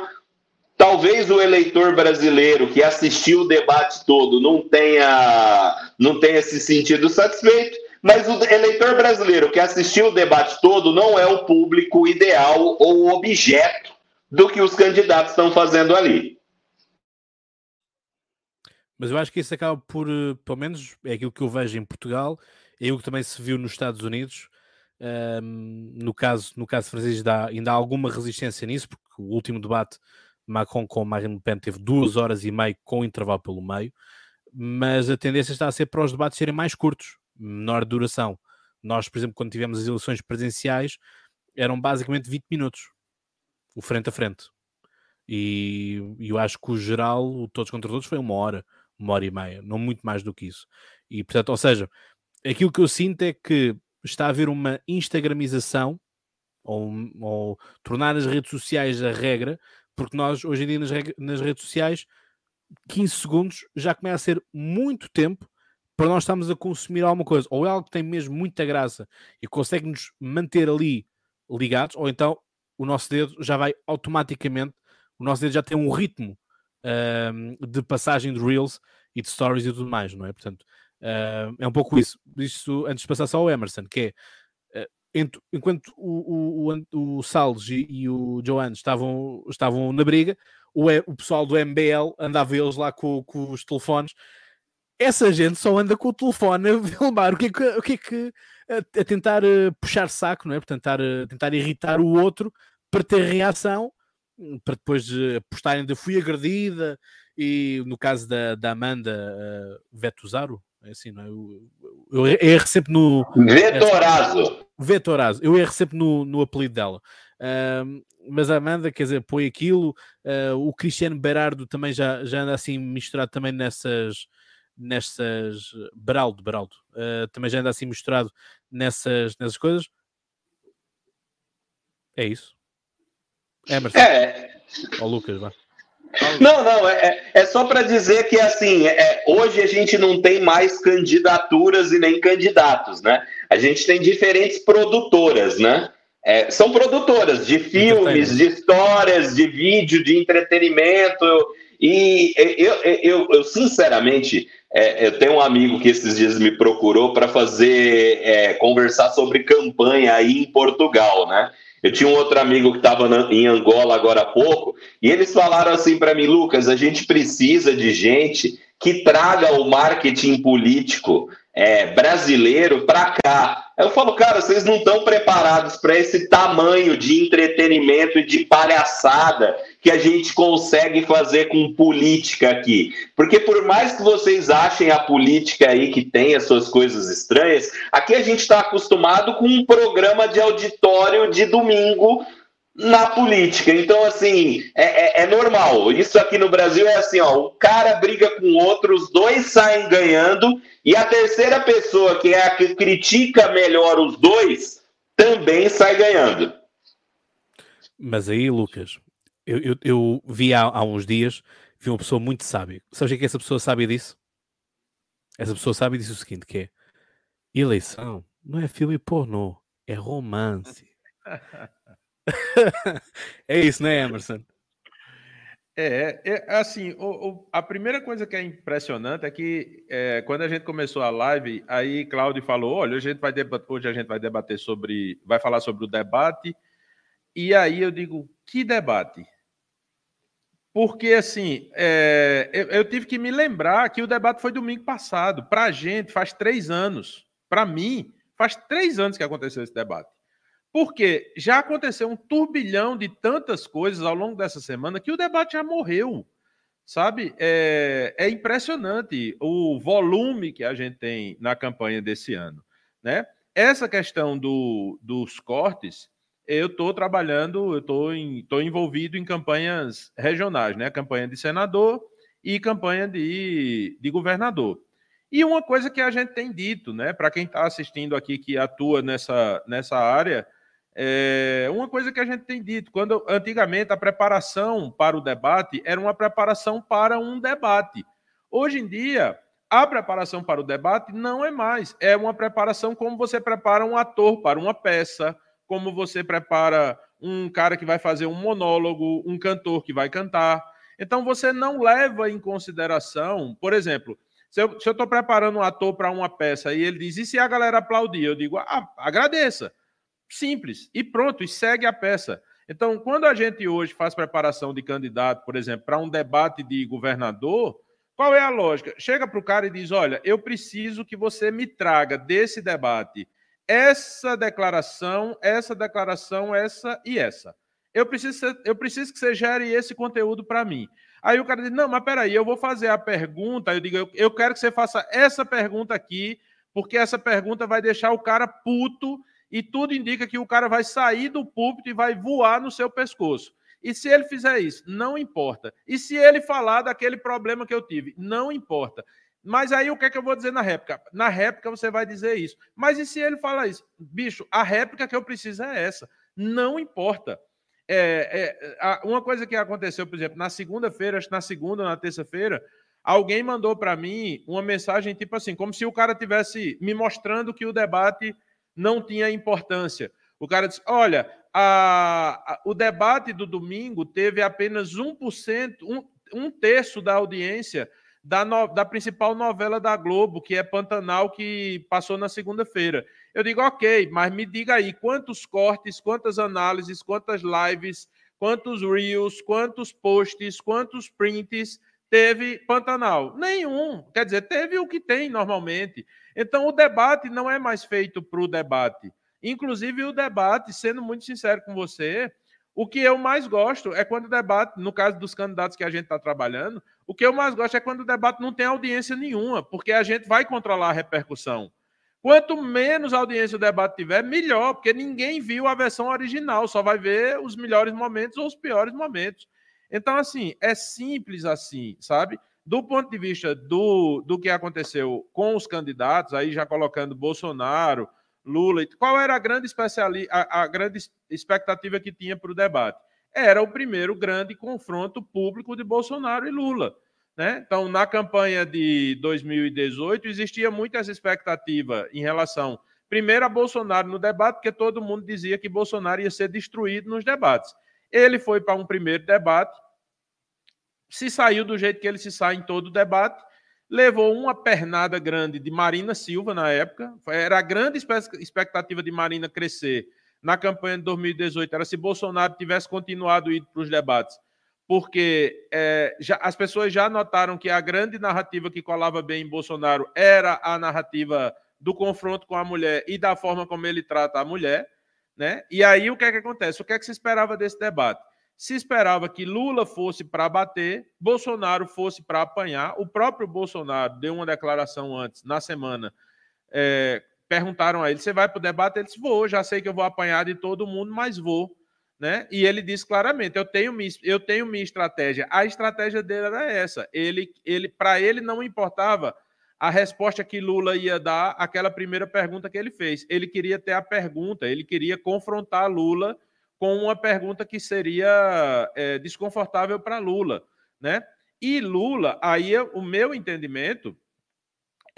Talvez o eleitor brasileiro que assistiu o debate todo não tenha, não tenha se sentido satisfeito, mas o eleitor brasileiro que assistiu o debate todo não é o público ideal ou objeto do que os candidatos estão fazendo ali. Mas eu acho que isso acaba por, eh, pelo menos, é aquilo que eu vejo em Portugal, é aquilo que também se viu nos Estados Unidos. Um, no, caso, no caso francês, dá, ainda há alguma resistência nisso, porque o último debate Macron com Marine Le Pen teve duas horas e meio com intervalo pelo meio, mas a tendência está a ser para os debates serem mais curtos, menor duração. Nós, por exemplo, quando tivemos as eleições presenciais, eram basicamente 20 minutos, o frente a frente. E, e eu acho que o geral, o todos contra todos, foi uma hora, uma hora e meia, não muito mais do que isso. E portanto, ou seja, aquilo que eu sinto é que está a haver uma instagramização ou, ou tornar as redes sociais a regra porque nós, hoje em dia, nas, nas redes sociais, 15 segundos já começa a ser muito tempo para nós estarmos a consumir alguma coisa. Ou é algo que tem mesmo muita graça e consegue nos manter ali ligados, ou então o nosso dedo já vai automaticamente, o nosso dedo já tem um ritmo um, de passagem de Reels e de Stories e tudo mais, não é? Portanto, uh, é um pouco isso. Isso antes de passar só ao Emerson, que é enquanto o, o, o, Salles e, e o Joan estavam, estavam na briga, o, o pessoal do MBL andava eles lá com, com os telefones. Essa gente só anda com o telefone a filmar o que é que, o que, é que a, a tentar uh, puxar saco, não é? Tentar, uh, tentar irritar o outro para ter reação, para depois uh, postarem de fui agredida e no caso da, da Amanda uh, Vetuzaro, assim, não é? Eu, eu, eu erro sempre no. Vetorazo! Vetorazo, eu erro sempre no, no apelido dela. Uh, mas a Amanda, quer dizer, põe aquilo. Uh, o Cristiano Berardo também já, já anda assim misturado também nessas. Nessas. Beraldo, Beraldo. Uh, também já anda assim misturado nessas, nessas coisas. É isso. Emerson. É. Ó, Lucas, vá. Não, não, é, é só para dizer que assim, é, hoje a gente não tem mais candidaturas e nem candidatos, né? A gente tem diferentes produtoras, né? É, são produtoras de filmes, de histórias, de vídeo, de entretenimento. E eu, eu, eu sinceramente, é, eu tenho um amigo que esses dias me procurou para fazer é, conversar sobre campanha aí em Portugal, né? Eu tinha um outro amigo que estava em Angola agora há pouco, e eles falaram assim para mim, Lucas, a gente precisa de gente que traga o marketing político é, brasileiro para cá. Eu falo, cara, vocês não estão preparados para esse tamanho de entretenimento e de palhaçada que a gente consegue fazer com política aqui. Porque por mais que vocês achem a política aí que tem as suas coisas estranhas, aqui a gente está acostumado com um programa de auditório de domingo na política. Então, assim, é, é, é, normal. Isso aqui no Brasil é assim, ó, o cara briga com outro, os dois saem ganhando, e a terceira pessoa, que é a que critica melhor os dois, também sai ganhando. Mas aí, Lucas, eu, eu, eu vi há, há, uns dias, vi uma pessoa muito sábia. Sabes o que, é essa pessoa sabe disso? Essa pessoa sabe disso o seguinte, que é eleição não é filme pornô, é romance. é isso, né, Emerson? É, é assim, o, o, a primeira coisa que é impressionante é que é, quando a gente começou a live, aí Cláudio falou, olha, a gente vai hoje a gente vai debater sobre, vai falar sobre o debate, e aí eu digo, que debate? Porque, assim, é, eu, eu, tive que me lembrar que o debate foi domingo passado. Para a gente, faz três anos. Para mim, faz três anos que aconteceu esse debate. Porque já aconteceu um turbilhão de tantas coisas ao longo dessa semana que o debate já morreu. Sabe? É, é impressionante o volume que a gente tem na campanha desse ano. Né? Essa questão do, dos cortes, eu estou trabalhando, eu estou envolvido em campanhas regionais, né? Campanha de senador e campanha de, de governador. E uma coisa que a gente tem dito, né? Para quem está assistindo aqui que atua nessa, nessa área, é uma coisa que a gente tem dito, quando antigamente a preparação para o debate era uma preparação para um debate. Hoje em dia, a preparação para o debate não é mais, é uma preparação como você prepara um ator para uma peça, como você prepara um cara que vai fazer um monólogo, um cantor que vai cantar. Então você não leva em consideração, por exemplo, se eu estou preparando um ator para uma peça e ele diz, e se a galera aplaudir? Eu digo, ah, agradeça. Simples. E pronto, e segue a peça. Então, quando a gente hoje faz preparação de candidato, por exemplo, para um debate de governador, qual é a lógica? Chega para o cara e diz: olha, eu preciso que você me traga desse debate essa declaração, essa declaração, essa e essa. Eu preciso, eu preciso que você gere esse conteúdo para mim. Aí o cara diz: não, mas peraí, eu vou fazer a pergunta. Eu digo: eu, eu quero que você faça essa pergunta aqui, porque essa pergunta vai deixar o cara puto e tudo indica que o cara vai sair do púlpito e vai voar no seu pescoço. E se ele fizer isso, não importa. E se ele falar daquele problema que eu tive, não importa. Mas aí o que é que eu vou dizer na réplica? Na réplica você vai dizer isso. Mas e se ele falar isso? Bicho, a réplica que eu preciso é essa. Não importa. É, é, uma coisa que aconteceu, por exemplo, na segunda-feira, acho que na segunda ou na terça-feira, alguém mandou para mim uma mensagem tipo assim, como se o cara tivesse me mostrando que o debate não tinha importância. O cara disse: olha, a, a, o debate do domingo teve apenas 1%, um, um terço da audiência da, no, da principal novela da Globo, que é Pantanal, que passou na segunda-feira. Eu digo, ok, mas me diga aí, quantos cortes, quantas análises, quantas lives, quantos reels, quantos posts, quantos prints teve Pantanal? Nenhum. Quer dizer, teve o que tem normalmente. Então, o debate não é mais feito para o debate. Inclusive, o debate, sendo muito sincero com você, o que eu mais gosto é quando o debate, no caso dos candidatos que a gente está trabalhando, o que eu mais gosto é quando o debate não tem audiência nenhuma, porque a gente vai controlar a repercussão. Quanto menos audiência o debate tiver, melhor, porque ninguém viu a versão original, só vai ver os melhores momentos ou os piores momentos. Então, assim, é simples assim, sabe? Do ponto de vista do, do que aconteceu com os candidatos, aí já colocando Bolsonaro, Lula, qual era a grande, especiali a, a grande expectativa que tinha para o debate? Era o primeiro grande confronto público de Bolsonaro e Lula. Né? Então, na campanha de 2018, existia muita expectativa em relação, primeiro, a Bolsonaro no debate, porque todo mundo dizia que Bolsonaro ia ser destruído nos debates. Ele foi para um primeiro debate, se saiu do jeito que ele se sai em todo debate, levou uma pernada grande de Marina Silva na época. Era a grande expectativa de Marina crescer na campanha de 2018, era se Bolsonaro tivesse continuado ir para os debates porque é, já, as pessoas já notaram que a grande narrativa que colava bem em Bolsonaro era a narrativa do confronto com a mulher e da forma como ele trata a mulher, né? E aí o que é que acontece? O que é que se esperava desse debate? Se esperava que Lula fosse para bater, Bolsonaro fosse para apanhar. O próprio Bolsonaro deu uma declaração antes, na semana. É, perguntaram a ele: você vai para o debate? Ele disse: vou, já sei que eu vou apanhar de todo mundo, mas vou né? E ele disse claramente: eu tenho, eu tenho minha estratégia. A estratégia dele era essa. Ele, ele, para ele não importava a resposta que Lula ia dar àquela primeira pergunta que ele fez. Ele queria ter a pergunta, ele queria confrontar Lula com uma pergunta que seria é, desconfortável para Lula, né? E Lula, aí o meu entendimento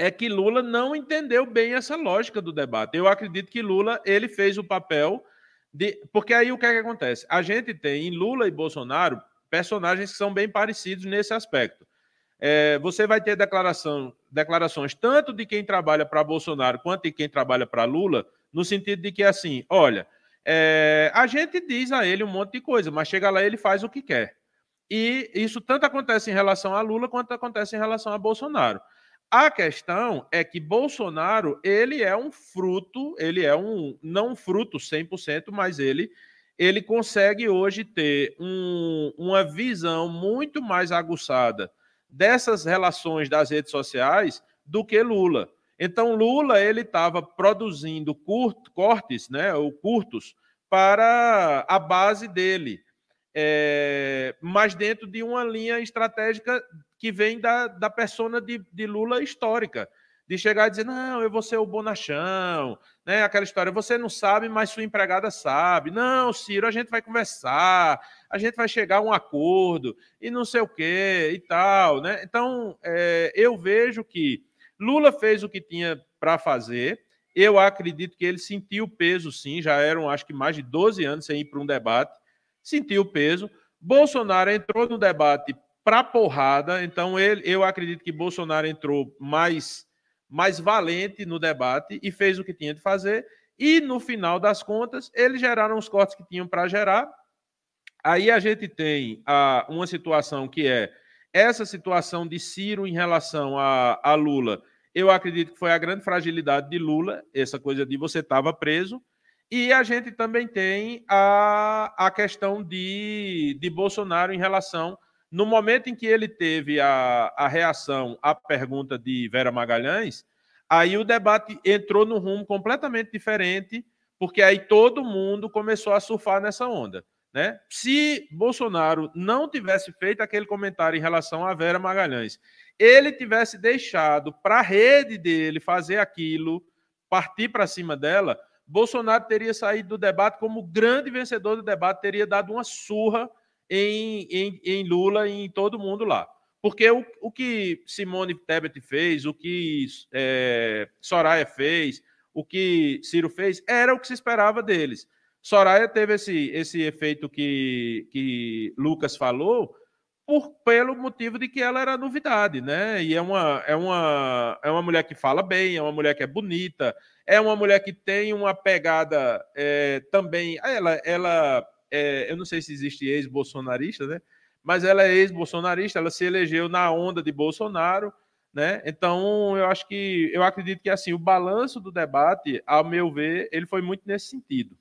é que Lula não entendeu bem essa lógica do debate. Eu acredito que Lula ele fez o papel de, porque aí o que, é que acontece? A gente tem em Lula e Bolsonaro personagens que são bem parecidos nesse aspecto. É, você vai ter declaração, declarações tanto de quem trabalha para Bolsonaro quanto de quem trabalha para Lula, no sentido de que, assim, olha, é, a gente diz a ele um monte de coisa, mas chega lá ele faz o que quer. E isso tanto acontece em relação a Lula quanto acontece em relação a Bolsonaro. A questão é que Bolsonaro, ele é um fruto, ele é um, não fruto 100%, mas ele, ele consegue hoje ter um, uma visão muito mais aguçada dessas relações das redes sociais do que Lula. Então, Lula, ele estava produzindo curt, cortes, né, ou curtos, para a base dele, é, mas dentro de uma linha estratégica que vem da, da persona de, de Lula histórica, de chegar e dizer, não, eu vou ser o bonachão, né? Aquela história, você não sabe, mas sua empregada sabe. Não, Ciro, a gente vai conversar, a gente vai chegar a um acordo, e não sei o quê, e tal, né? Então, é, eu vejo que Lula fez o que tinha para fazer, eu acredito que ele sentiu o peso, sim, já eram, acho que mais de 12 anos sem ir para um debate, sentiu o peso. Bolsonaro entrou no debate para porrada. Então, ele, eu acredito que Bolsonaro entrou mais, mais valente no debate e fez o que tinha de fazer. E, no final das contas, eles geraram os cortes que tinham para gerar. Aí a gente tem a, uma situação que é essa situação de Ciro em relação a, a Lula. Eu acredito que foi a grande fragilidade de Lula, essa coisa de você estava preso. E a gente também tem a, a questão de, de Bolsonaro em relação no momento em que ele teve a, a reação à pergunta de Vera Magalhães, aí o debate entrou num rumo completamente diferente, porque aí todo mundo começou a surfar nessa onda. Né? Se Bolsonaro não tivesse feito aquele comentário em relação a Vera Magalhães, ele tivesse deixado para a rede dele fazer aquilo, partir para cima dela, Bolsonaro teria saído do debate como grande vencedor do debate, teria dado uma surra em, em, em Lula e em todo mundo lá. Porque o, o que Simone Tebet fez, o que é, Soraya fez, o que Ciro fez, era o que se esperava deles. Soraya teve esse, esse efeito que, que Lucas falou, por, pelo motivo de que ela era novidade, né? E é uma, é, uma, é uma mulher que fala bem, é uma mulher que é bonita, é uma mulher que tem uma pegada é, também. Ela, ela é, eu não sei se existe ex-bolsonarista, né? Mas ela é ex-bolsonarista, ela se elegeu na onda de Bolsonaro, né? Então, eu acho que eu acredito que assim, o balanço do debate, ao meu ver, ele foi muito nesse sentido.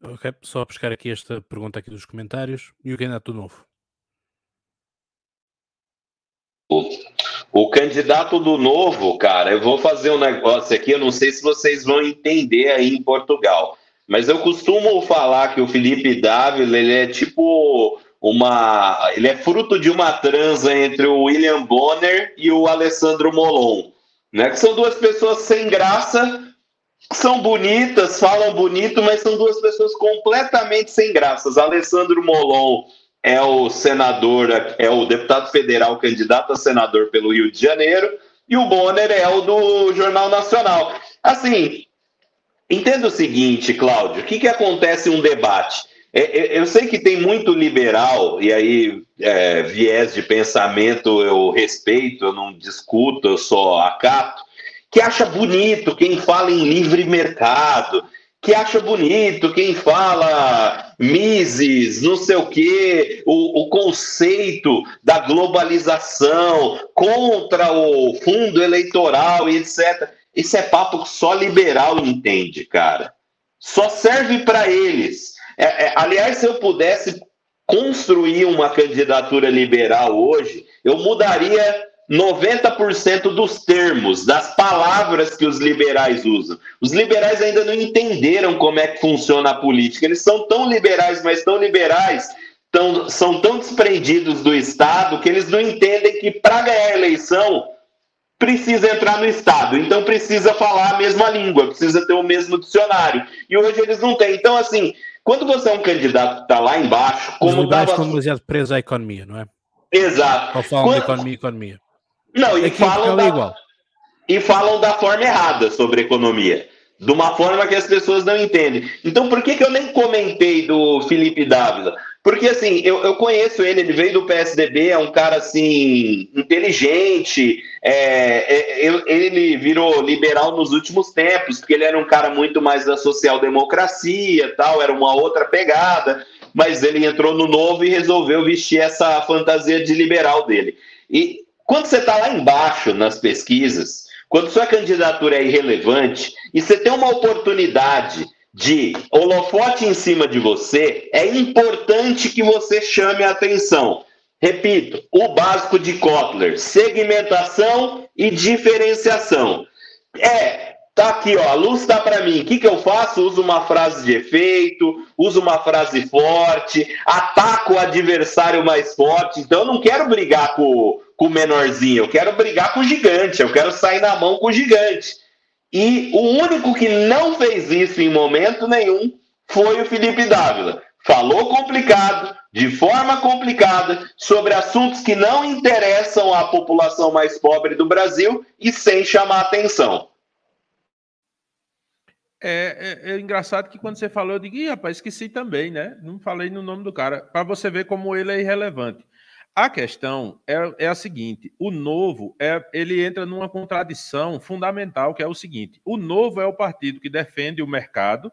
Ok, só buscar aqui esta pergunta aqui dos comentários. E o candidato novo? O candidato do novo, cara, eu vou fazer um negócio aqui, eu não sei se vocês vão entender aí em Portugal. Mas eu costumo falar que o Felipe Dávila, ele é tipo uma. Ele é fruto de uma transa entre o William Bonner e o Alessandro Molon. Né? Que são duas pessoas sem graça, são bonitas, falam bonito, mas são duas pessoas completamente sem graças. Alessandro Molon é o senador, é o deputado federal candidato a senador pelo Rio de Janeiro, e o Bonner é o do Jornal Nacional. Assim, Entenda o seguinte, Cláudio, o que, que acontece em um debate? É, é, eu sei que tem muito liberal, e aí é, viés de pensamento eu respeito, eu não discuto, eu só acato, que acha bonito quem fala em livre mercado, que acha bonito quem fala Mises, não sei o quê, o, o conceito da globalização contra o fundo eleitoral e etc. Isso é papo que só liberal entende, cara. Só serve para eles. É, é, aliás, se eu pudesse construir uma candidatura liberal hoje, eu mudaria 90% dos termos, das palavras que os liberais usam. Os liberais ainda não entenderam como é que funciona a política. Eles são tão liberais, mas tão liberais, tão, são tão desprendidos do Estado, que eles não entendem que para ganhar a eleição precisa entrar no Estado, então precisa falar a mesma língua, precisa ter o mesmo dicionário. E hoje eles não têm. Então, assim, quando você é um candidato que está lá embaixo, como Os tava... estão demasiado presos à economia, não é? Exato. Só falam quando... de economia, economia. Não, e falam, da... igual. e falam da forma errada sobre economia. De uma forma que as pessoas não entendem. Então, por que, que eu nem comentei do Felipe Dávila? Porque, assim, eu, eu conheço ele, ele veio do PSDB, é um cara, assim, inteligente, é, é, ele virou liberal nos últimos tempos, porque ele era um cara muito mais da social-democracia tal, era uma outra pegada, mas ele entrou no novo e resolveu vestir essa fantasia de liberal dele. E quando você está lá embaixo nas pesquisas, quando sua candidatura é irrelevante e você tem uma oportunidade de holofote em cima de você, é importante que você chame a atenção. Repito, o básico de Kotler: segmentação e diferenciação. É, tá aqui, ó, a luz tá para mim. O que, que eu faço? Uso uma frase de efeito, uso uma frase forte, ataco o adversário mais forte. Então, eu não quero brigar com, com o menorzinho, eu quero brigar com o gigante, eu quero sair na mão com o gigante. E o único que não fez isso em momento nenhum foi o Felipe Dávila. Falou complicado, de forma complicada, sobre assuntos que não interessam à população mais pobre do Brasil e sem chamar atenção. É, é, é, engraçado que quando você falou, eu digo, rapaz, esqueci também, né? Não falei no nome do cara, para você ver como ele é irrelevante. A questão é, é a seguinte: o novo é, ele entra numa contradição fundamental, que é o seguinte: o novo é o partido que defende o mercado,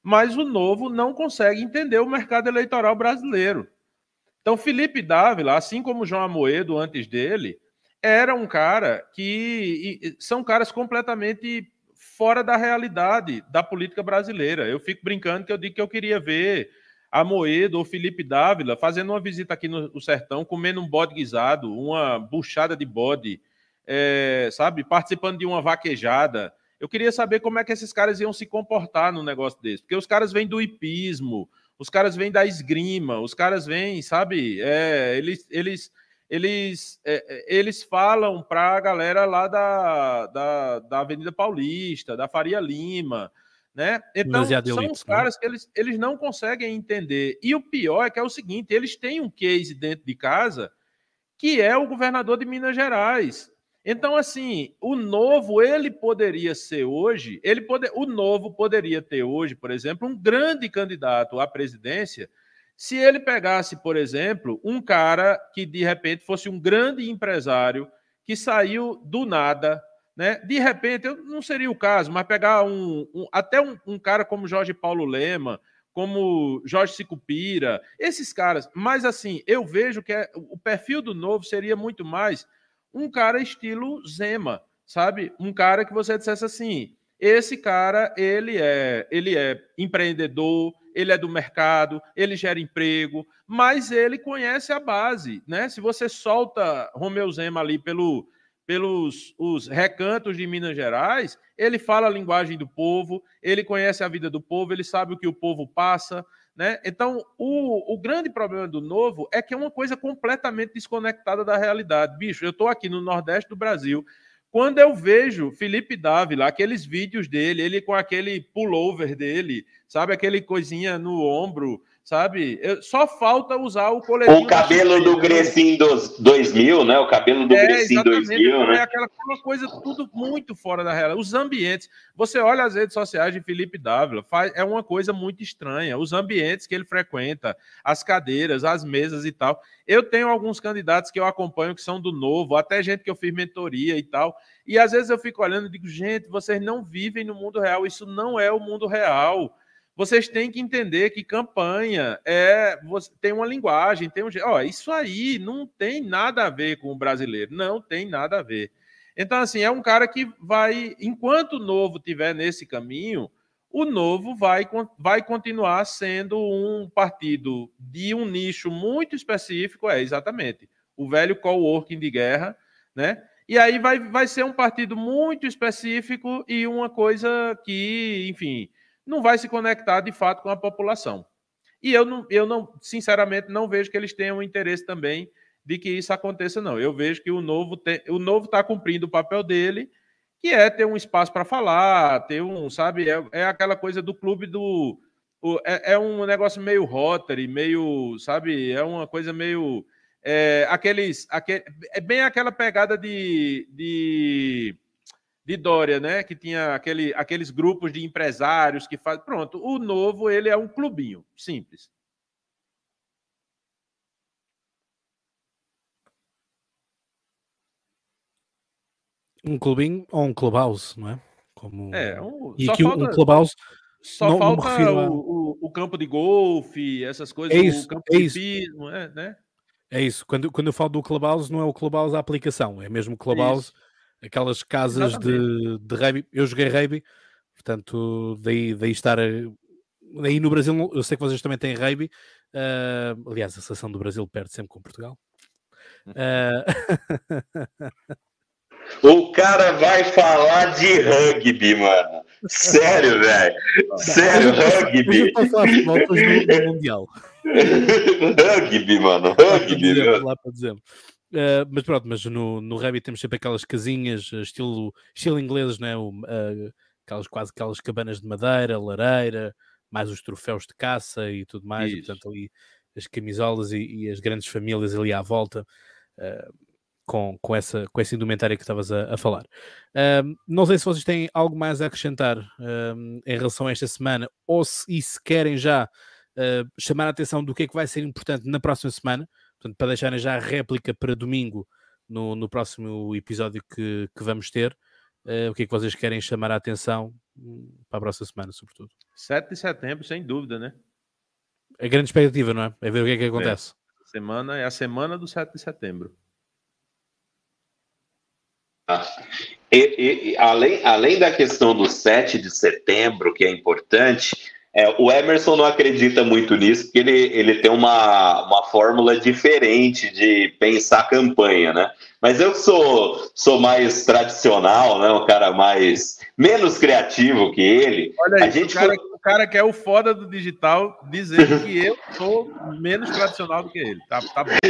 mas o novo não consegue entender o mercado eleitoral brasileiro. Então, Felipe Dávila, assim como João Amoedo antes dele, era um cara que são caras completamente fora da realidade da política brasileira. Eu fico brincando que eu digo que eu queria ver Amoedo ou Felipe Dávila fazendo uma visita aqui no, sertão, comendo um bode guisado, uma buchada de bode, é, sabe, participando de uma vaquejada. Eu queria saber como é que esses caras iam se comportar num negócio desse, porque os caras vêm do hipismo, os caras vêm da esgrima, os caras vêm, sabe, é, eles, eles, eles, é, é eles falam para a galera lá da, da, da Avenida Paulista, da Faria Lima, né? Então, são os né? caras que eles, eles não conseguem entender. E o pior é que é o seguinte: eles têm um case dentro de casa que é o governador de Minas Gerais. Então, assim, o novo ele poderia ser hoje, ele pode, o novo poderia ter hoje, por exemplo, um grande candidato à presidência, se ele pegasse, por exemplo, um cara que de repente fosse um grande empresário que saiu do nada né? De repente, eu não seria o caso, mas pegar um, um até um, um, cara como Jorge Paulo Lema, como Jorge Sicupira, esses caras. Mas assim, eu vejo que é, o perfil do novo seria muito mais um cara estilo Zema, sabe? Um cara que você dissesse assim, esse cara, ele é, ele é empreendedor, ele é do mercado, ele gera emprego, mas ele conhece a base, né? Se você solta Romeu Zema ali pelo, pelos os recantos de Minas Gerais, ele fala a linguagem do povo, ele conhece a vida do povo, ele sabe o que o povo passa, né? Então, o, o grande problema do novo é que é uma coisa completamente desconectada da realidade. Bicho, eu estou aqui no Nordeste do Brasil, quando eu vejo Felipe Dávila, aqueles vídeos dele, ele com aquele pullover dele, sabe, aquele coisinha no ombro, sabe? Eu, só falta usar o coletinho. O cabelo do Grecin 2000, né? O cabelo do é, Grecin 2000, né? É aquela coisa tudo muito fora da realidade. Os ambientes, você olha as redes sociais de Felipe Dávila, faz, é uma coisa muito estranha. Os ambientes que ele frequenta, as cadeiras, as mesas e tal. Eu tenho alguns candidatos que eu acompanho que são do novo, até gente que eu fiz mentoria e tal. E às vezes eu fico olhando e digo, gente, vocês não vivem no mundo real, isso não é o mundo real vocês têm que entender que campanha é tem uma linguagem, tem um ó, isso aí não tem nada a ver com o brasileiro, não tem nada a ver. Então assim, é um cara que vai, enquanto o novo tiver nesse caminho, o novo vai, vai continuar sendo um partido de um nicho muito específico, é exatamente o velho coworking de guerra, né? E aí vai, vai ser um partido muito específico e uma coisa que, enfim, não vai se conectar de fato com a população. E eu não, eu não, sinceramente, não vejo que eles tenham interesse também de que isso aconteça, não. Eu vejo que o novo o novo está cumprindo o papel dele, que é ter um espaço para falar, ter um, sabe, é, é, aquela coisa do clube do. O, é, é, um negócio meio Rotary, meio, sabe, é uma coisa meio. É, aqueles, aquele, é bem aquela pegada de, de de Dória, né? Que tinha aquele, aqueles grupos de empresários que fazem. Pronto, o novo ele é um clubinho, simples. Um clubinho ou um clubhouse, não é? Como... É, um, e aqui falta, um clubhouse. Só não, falta não o, o, o, campo de golfe, essas coisas, é isso, o campo é de isso. é, né? É isso. Quando, quando eu falo do clubhouse, não é o clubhouse a aplicação, é mesmo o clubhouse. Isso aquelas casas de, de rugby. Eu joguei rugby, portanto, daí, daí estar. Daí no Brasil, eu sei que vocês também têm rugby. Uh, aliás, a seleção do Brasil perde sempre com Portugal. Uh... o cara vai falar de rugby, mano. Sério, velho. Sério, rugby. no Mundial. rugby, mano. Rugby, dezembro. Uh, mas pronto, mas no, no Rugby temos sempre aquelas casinhas uh, estilo, estilo inglês, né? O, uh, aquelas, quase aquelas cabanas de madeira, lareira, mais os troféus de caça e tudo mais, e, portanto ali as camisolas e, e, as grandes famílias ali à volta com, com, essa, com essa indumentária que estavas a, a, falar. não sei se vocês têm algo mais a acrescentar em relação a esta semana ou se, e se querem já chamar a atenção do que é que vai ser importante na próxima semana. Portanto, para deixarem já a réplica para domingo no, no próximo episódio que, que vamos ter, uh, o que é que vocês querem chamar a atenção hum, para a próxima semana, sobretudo? 7 de setembro, sem dúvida, né? É grande expectativa, não é? É ver o que é que acontece. É. Semana é a semana do 7 de setembro. Ah, e, e, além, além da questão do 7 de setembro, que é importante, é, o Emerson não acredita muito nisso, porque ele, ele tem uma, uma fórmula diferente de pensar campanha, né? Mas eu que sou, sou mais tradicional, né? Um cara mais menos criativo que ele. Olha aí, a gente o, cara, foi... o cara que é o foda do digital dizendo que eu sou menos tradicional do que ele. Tá, tá bom.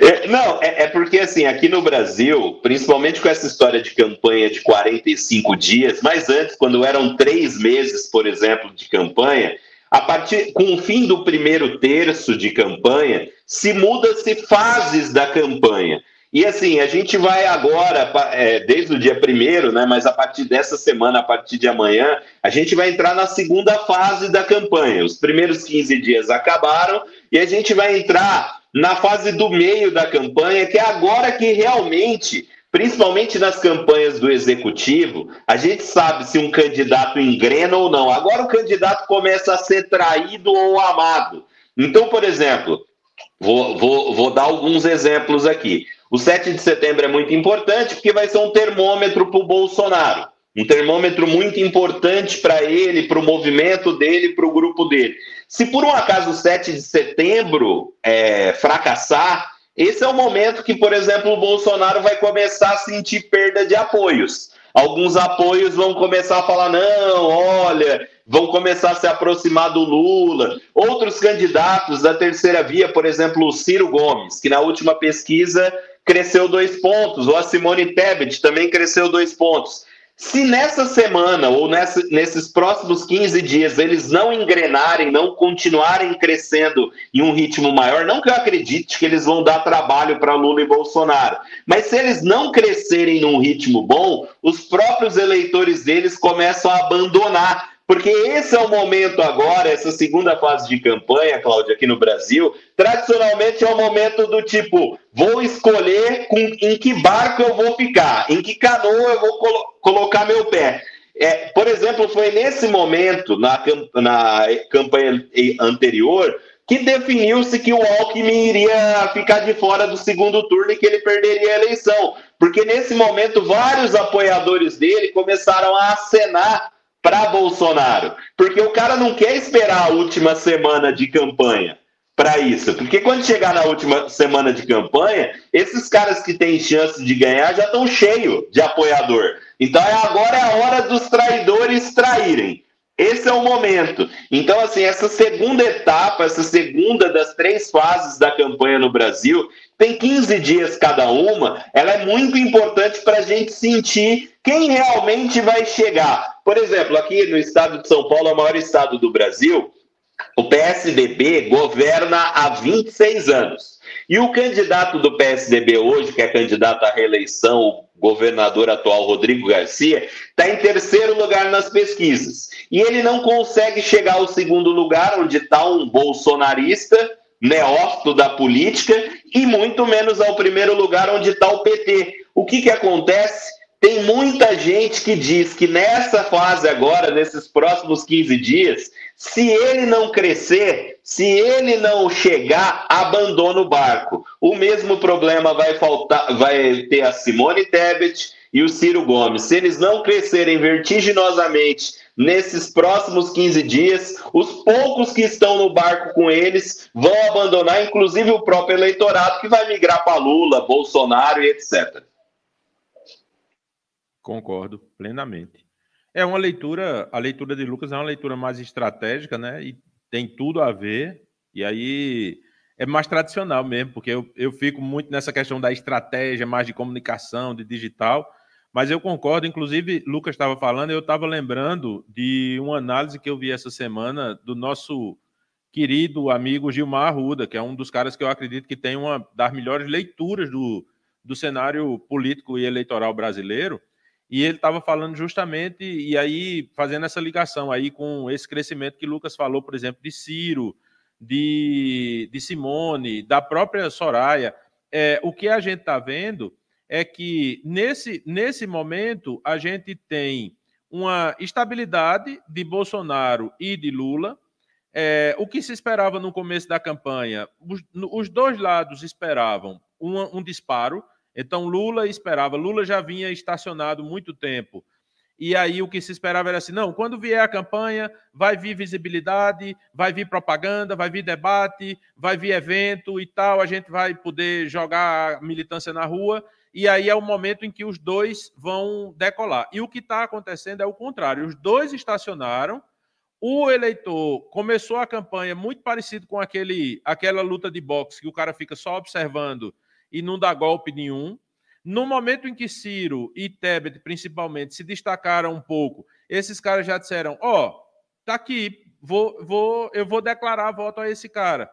É, não, é, é, porque assim, aqui no Brasil, principalmente com essa história de campanha de 45 dias, mas antes, quando eram três meses, por exemplo, de campanha, a partir com o fim do primeiro terço de campanha, se muda-se fases da campanha. E assim, a gente vai agora, é, desde o dia primeiro, né? Mas a partir dessa semana, a partir de amanhã, a gente vai entrar na segunda fase da campanha. Os primeiros 15 dias acabaram e a gente vai entrar na fase do meio da campanha, que é agora que realmente Principalmente nas campanhas do executivo, a gente sabe se um candidato engrena ou não. Agora o candidato começa a ser traído ou amado. Então, por exemplo, vou, vou, vou dar alguns exemplos aqui. O 7 de setembro é muito importante porque vai ser um termômetro para o Bolsonaro. Um termômetro muito importante para ele, para o movimento dele, para o grupo dele. Se por um acaso o 7 de setembro é, fracassar, esse é o momento que, por exemplo, o Bolsonaro vai começar a sentir perda de apoios. Alguns apoios vão começar a falar: não, olha, vão começar a se aproximar do Lula. Outros candidatos da terceira via, por exemplo, o Ciro Gomes, que na última pesquisa cresceu dois pontos, ou a Simone Tebet também cresceu dois pontos. Se nessa semana ou nessa, nesses próximos 15 dias eles não engrenarem, não continuarem crescendo em um ritmo maior, não que eu acredite que eles vão dar trabalho para Lula e Bolsonaro, mas se eles não crescerem num ritmo bom, os próprios eleitores deles começam a abandonar porque esse é o momento agora, essa segunda fase de campanha, Cláudia, aqui no Brasil, tradicionalmente é o momento do tipo, vou escolher com, em que barco eu vou ficar, em que canoa eu vou colo colocar meu pé. É, por exemplo, foi nesse momento, na, na campanha anterior, que definiu-se que o Alckmin iria ficar de fora do segundo turno e que ele perderia a eleição. Porque nesse momento, vários apoiadores dele começaram a acenar para Bolsonaro. Porque o cara não quer esperar a última semana de campanha para isso. Porque quando chegar na última semana de campanha, esses caras que têm chance de ganhar já estão cheios de apoiador. Então é agora é a hora dos traidores traírem. Esse é o momento. Então, assim, essa segunda etapa, essa segunda das três fases da campanha no Brasil, tem 15 dias cada uma, ela é muito importante para a gente sentir quem realmente vai chegar. Por exemplo, aqui no estado de São Paulo, o maior estado do Brasil, o PSDB governa há 26 anos. E o candidato do PSDB hoje, que é candidato à reeleição, o governador atual Rodrigo Garcia, está em terceiro lugar nas pesquisas. E ele não consegue chegar ao segundo lugar, onde está um bolsonarista neófito da política e muito menos ao primeiro lugar onde está o PT. O que, que acontece? Tem muita gente que diz que nessa fase agora, nesses próximos 15 dias, se ele não crescer, se ele não chegar, abandona o barco. O mesmo problema vai faltar, vai ter a Simone Tebet e o Ciro Gomes. Se eles não crescerem vertiginosamente nesses próximos 15 dias, os poucos que estão no barco com eles vão abandonar, inclusive o próprio eleitorado que vai migrar para Lula, Bolsonaro e etc. Concordo plenamente. É uma leitura, a leitura de Lucas é uma leitura mais estratégica, né? E tem tudo a ver. E aí é mais tradicional mesmo, porque eu, eu fico muito nessa questão da estratégia, mais de comunicação, de digital. Mas eu concordo, inclusive, Lucas estava falando, eu estava lembrando de uma análise que eu vi essa semana do nosso querido amigo Gilmar Arruda, que é um dos caras que eu acredito que tem uma das melhores leituras do, do cenário político e eleitoral brasileiro. E ele estava falando justamente, e aí fazendo essa ligação aí com esse crescimento que Lucas falou, por exemplo, de Ciro, de, de Simone, da própria Soraya. É, o que a gente está vendo é que nesse, nesse momento a gente tem uma estabilidade de Bolsonaro e de Lula. É, o que se esperava no começo da campanha? Os, os dois lados esperavam um, um, disparo. Então, Lula esperava. Lula já vinha estacionado muito tempo. E aí o que se esperava era assim: não, quando vier a campanha, vai vir visibilidade, vai vir propaganda, vai vir debate, vai vir evento e tal. A gente vai poder jogar a militância na rua e aí é o momento em que os dois vão decolar. E o que está acontecendo é o contrário: os dois estacionaram, o eleitor começou a campanha muito parecido com aquele, aquela luta de boxe que o cara fica só observando e não dá golpe nenhum. No momento em que Ciro e Tebet, principalmente, se destacaram um pouco, esses caras já disseram: Ó, oh, tá aqui, vou, vou, eu vou declarar voto a esse cara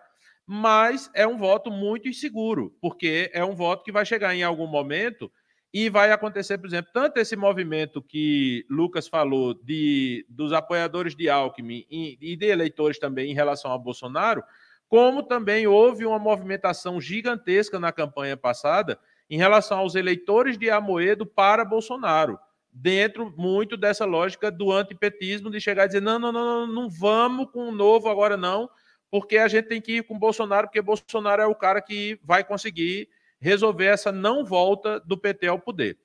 mas é um voto muito inseguro, porque é um voto que vai chegar em algum momento e vai acontecer, por exemplo, tanto esse movimento que Lucas falou de dos apoiadores de Alckmin e, e de eleitores também em relação a Bolsonaro, como também houve uma movimentação gigantesca na campanha passada em relação aos eleitores de Amoedo para Bolsonaro, dentro muito dessa lógica do antipetismo, de chegar e dizer: não, não, não, não, não vamos com o novo agora, não, porque a gente tem que ir com Bolsonaro, porque Bolsonaro é o cara que vai conseguir resolver essa não volta do PT ao poder.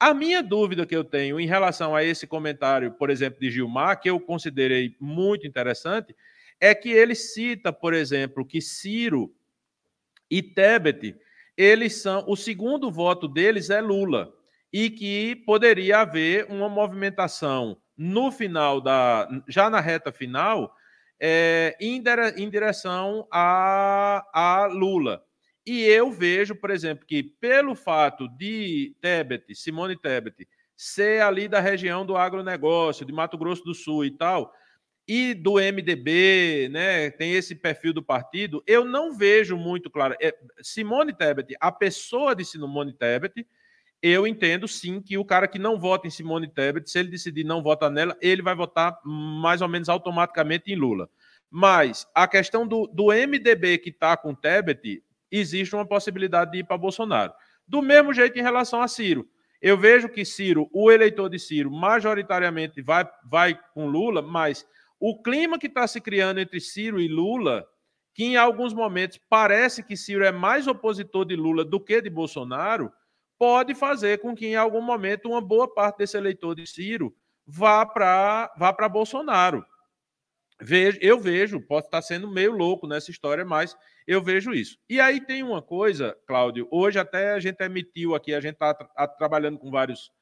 A minha dúvida que eu tenho em relação a esse comentário, por exemplo, de Gilmar, que eu considerei muito interessante, é que ele cita, por exemplo, que Ciro e Tebet, eles são, o segundo voto deles é Lula, e que poderia haver uma movimentação no final da, já na reta final, é, em, direção a, a Lula. E eu vejo, por exemplo, que pelo fato de Tebet, Simone Tebet, ser ali da região do agronegócio, de Mato Grosso do Sul e tal, e do MDB, né, tem esse perfil do partido, eu não vejo muito claro. É, Simone Tebet, a pessoa de Simone Tebet, eu entendo sim que o cara que não vota em Simone Tebet, se ele decidir não votar nela, ele vai votar mais ou menos automaticamente em Lula. Mas a questão do, do MDB que está com Tebet, existe uma possibilidade de ir para Bolsonaro. Do mesmo jeito em relação a Ciro. Eu vejo que Ciro, o eleitor de Ciro, majoritariamente vai, vai com Lula, mas o clima que está se criando entre Ciro e Lula, que em alguns momentos parece que Ciro é mais opositor de Lula do que de Bolsonaro, pode fazer com que em algum momento uma boa parte desse eleitor de Ciro vá para vá Bolsonaro. Vejo, eu vejo, posso estar sendo meio louco nessa história, mas eu vejo isso. E aí tem uma coisa, Cláudio, hoje até a gente emitiu aqui, a gente está tra trabalhando com vários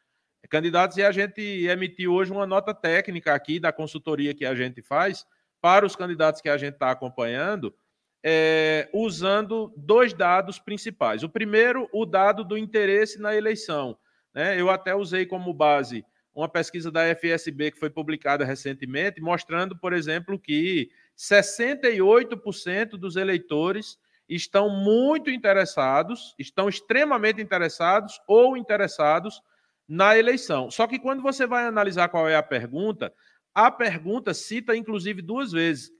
candidatos e a gente emitiu hoje uma nota técnica aqui da consultoria que a gente faz para os candidatos que a gente está acompanhando, é, usando dois dados principais. O primeiro, o dado do interesse na eleição. Né? Eu até usei como base uma pesquisa da FSB que foi publicada recentemente, mostrando, por exemplo, que 68% dos eleitores estão muito interessados, estão extremamente interessados ou interessados na eleição. Só que quando você vai analisar qual é a pergunta, a pergunta cita inclusive duas vezes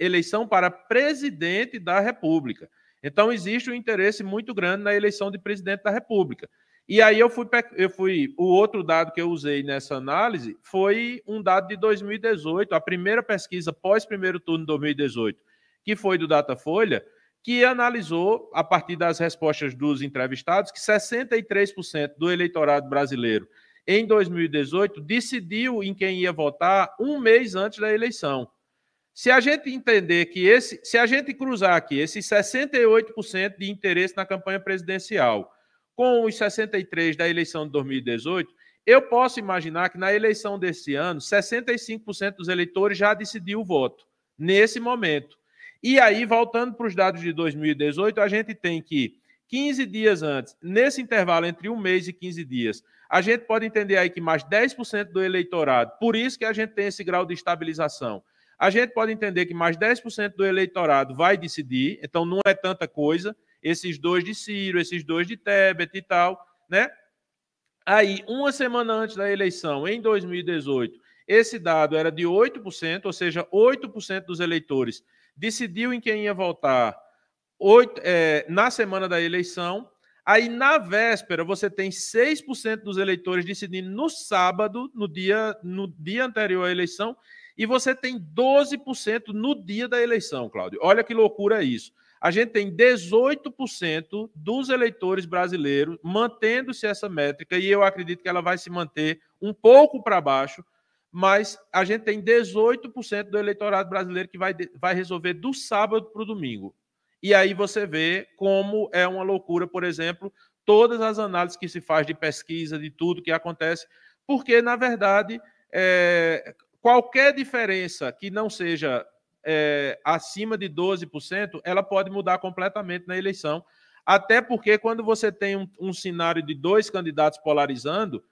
eleição para presidente da República. Então existe um interesse muito grande na eleição de presidente da República. E aí eu fui, eu fui. O outro dado que eu usei nessa análise foi um dado de 2018, a primeira pesquisa pós primeiro turno de 2018, que foi do Datafolha, que analisou, a partir das respostas dos entrevistados, que 63% do eleitorado brasileiro em 2018 decidiu em quem ia votar um mês antes da eleição. Se a gente entender que esse, se a gente cruzar aqui esses 68% de interesse na campanha presidencial com os 63 da eleição de 2018, eu posso imaginar que na eleição desse ano, 65% dos eleitores já decidiu o voto, nesse momento. E aí, voltando para os dados de 2018, a gente tem que 15 dias antes, nesse intervalo entre um mês e 15 dias, a gente pode entender aí que mais 10% do eleitorado, por isso que a gente tem esse grau de estabilização. A gente pode entender que mais 10% do eleitorado vai decidir, então não é tanta coisa esses dois de Ciro, esses dois de Tebet e tal, né? Aí, uma semana antes da eleição, em 2018, esse dado era de 8%, ou seja, 8% dos eleitores decidiu em quem ia votar 8, é, na semana da eleição. Aí, na véspera, você tem 6% dos eleitores decidindo no sábado, no dia, no dia anterior à eleição, e você tem 12% no dia da eleição, Cláudio. Olha que loucura isso a gente tem 18% dos eleitores brasileiros mantendo-se essa métrica, e eu acredito que ela vai se manter um pouco para baixo, mas a gente tem 18% do eleitorado brasileiro que vai, vai resolver do sábado para o domingo. E aí você vê como é uma loucura, por exemplo, todas as análises que se faz de pesquisa, de tudo que acontece, porque, na verdade, é, qualquer diferença que não seja é, acima de 12%, ela pode mudar completamente na eleição. Até porque, quando você tem um, um cenário de dois candidatos polarizando,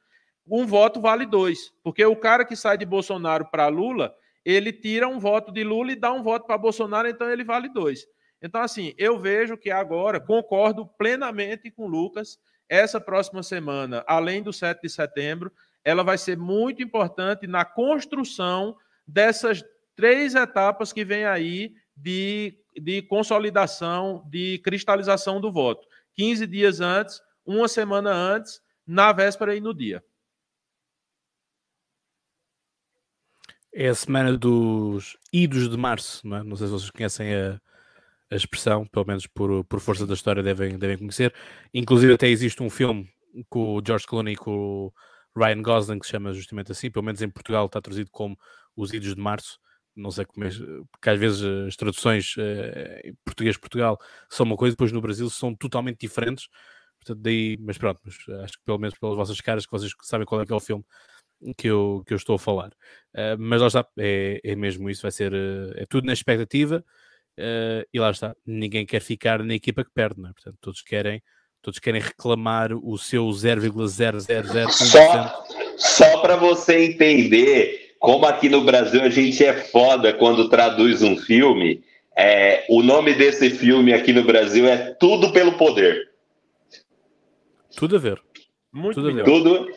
um voto vale dois. Porque o cara que sai de Bolsonaro para Lula, ele tira um voto de Lula e dá um voto para Bolsonaro, então ele vale dois. Então, assim, eu vejo que agora, concordo plenamente com o Lucas, essa próxima semana, além do 7 de setembro, ela vai ser muito importante na construção dessas três etapas que vem aí de, de consolidação, de cristalização do voto. 15 dias antes, uma semana antes, na véspera e no dia. É a semana dos idos de março, não, é? não sei se vocês conhecem a, a expressão, pelo menos por, por força da história devem, devem conhecer. Inclusive até existe um filme com o George Clooney e com o Ryan Gosling que se chama justamente assim, pelo menos em Portugal está traduzido como Os Idos de Março. Não sei como é, porque às vezes as traduções eh, português-Portugal são uma coisa, depois no Brasil são totalmente diferentes. Portanto, daí, mas pronto, mas acho que pelo menos pelas vossas caras que vocês sabem qual é que é o filme, que eu, que eu estou a falar. Uh, mas lá está, é, é mesmo isso, vai ser uh, é tudo na expectativa uh, e lá está, ninguém quer ficar na equipa que perde, não é? Portanto, todos querem, todos querem reclamar o seu 0,000 Só, só para você entender como aqui no Brasil a gente é foda quando traduz um filme. É, o nome desse filme aqui no Brasil é Tudo pelo Poder. Tudo a ver. Muito tudo, tudo,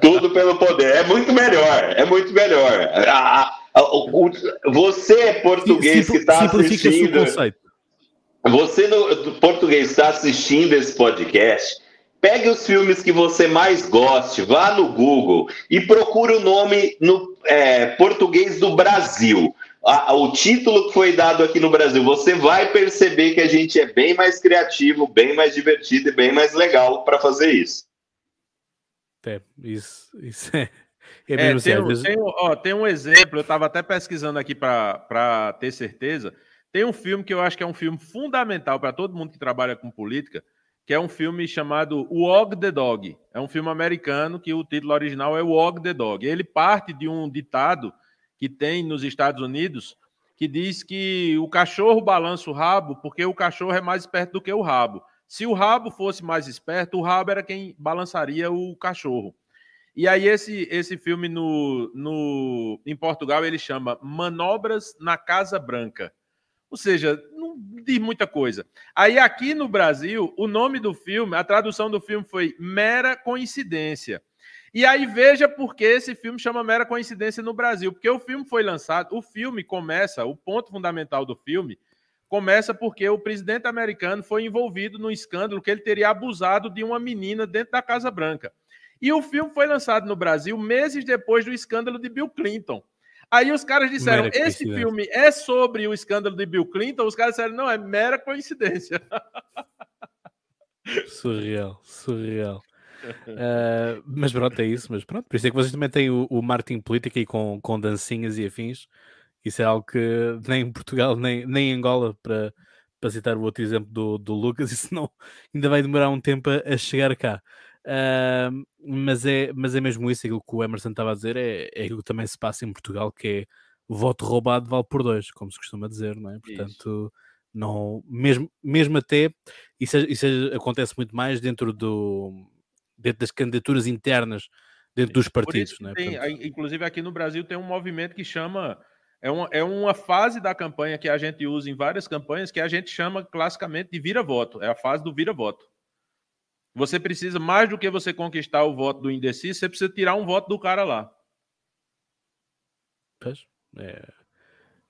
tudo, pelo poder. É muito melhor. É muito melhor. A, a, a, o, você, português, que está assistindo. Você, no, português, está assistindo esse podcast. Pegue os filmes que você mais goste, vá no Google e procure o nome no é, português do Brasil. o título que foi dado aqui no Brasil, você vai perceber que a gente é bem mais criativo, bem mais divertido e bem mais legal para fazer isso. É, isso, isso é. É, é tem, um, tem, ó, tem um exemplo, eu estava até pesquisando aqui para ter certeza. Tem um filme que eu acho que é um filme fundamental para todo mundo que trabalha com política, que é um filme chamado Wog the Dog. É um filme americano que o título original é Wog the Dog. Ele parte de um ditado que tem nos Estados Unidos que diz que o cachorro balança o rabo porque o cachorro é mais esperto do que o rabo. Se o rabo fosse mais esperto, o rabo era quem balançaria o cachorro. E aí esse, esse filme no, no, em Portugal ele chama Manobras na Casa Branca. Ou seja, não diz muita coisa. Aí aqui no Brasil, o nome do filme, a tradução do filme foi Mera Coincidência. E aí veja por que esse filme chama Mera Coincidência no Brasil. Porque o filme foi lançado, o filme começa, o ponto fundamental do filme começa porque o presidente americano foi envolvido no escândalo que ele teria abusado de uma menina dentro da Casa Branca. E o filme foi lançado no Brasil meses depois do escândalo de Bill Clinton. Aí os caras disseram: esse filme é sobre o escândalo de Bill Clinton. Os caras disseram: não, é mera coincidência. Surreal, surreal. Uh, mas pronto, é isso. Mas pronto, por isso é que vocês também têm o, o marketing político aí com, com dancinhas e afins. Isso é algo que nem em Portugal, nem, nem em Angola, para, para citar o outro exemplo do, do Lucas, isso não ainda vai demorar um tempo a, a chegar cá. Uh, mas, é, mas é mesmo isso, aquilo que o Emerson estava a dizer, é, é aquilo que também se passa em Portugal, que é o voto roubado vale por dois, como se costuma dizer, não é? Portanto, isso. não, mesmo, mesmo até, isso, isso acontece muito mais dentro, do, dentro das candidaturas internas, dentro dos partidos, não é? Tem, Portanto, inclusive aqui no Brasil tem um movimento que chama é uma, é uma fase da campanha que a gente usa em várias campanhas que a gente chama classicamente de vira-voto. É a fase do vira-voto. Você precisa, mais do que você conquistar o voto do indeciso, você precisa tirar um voto do cara lá. Pois, é,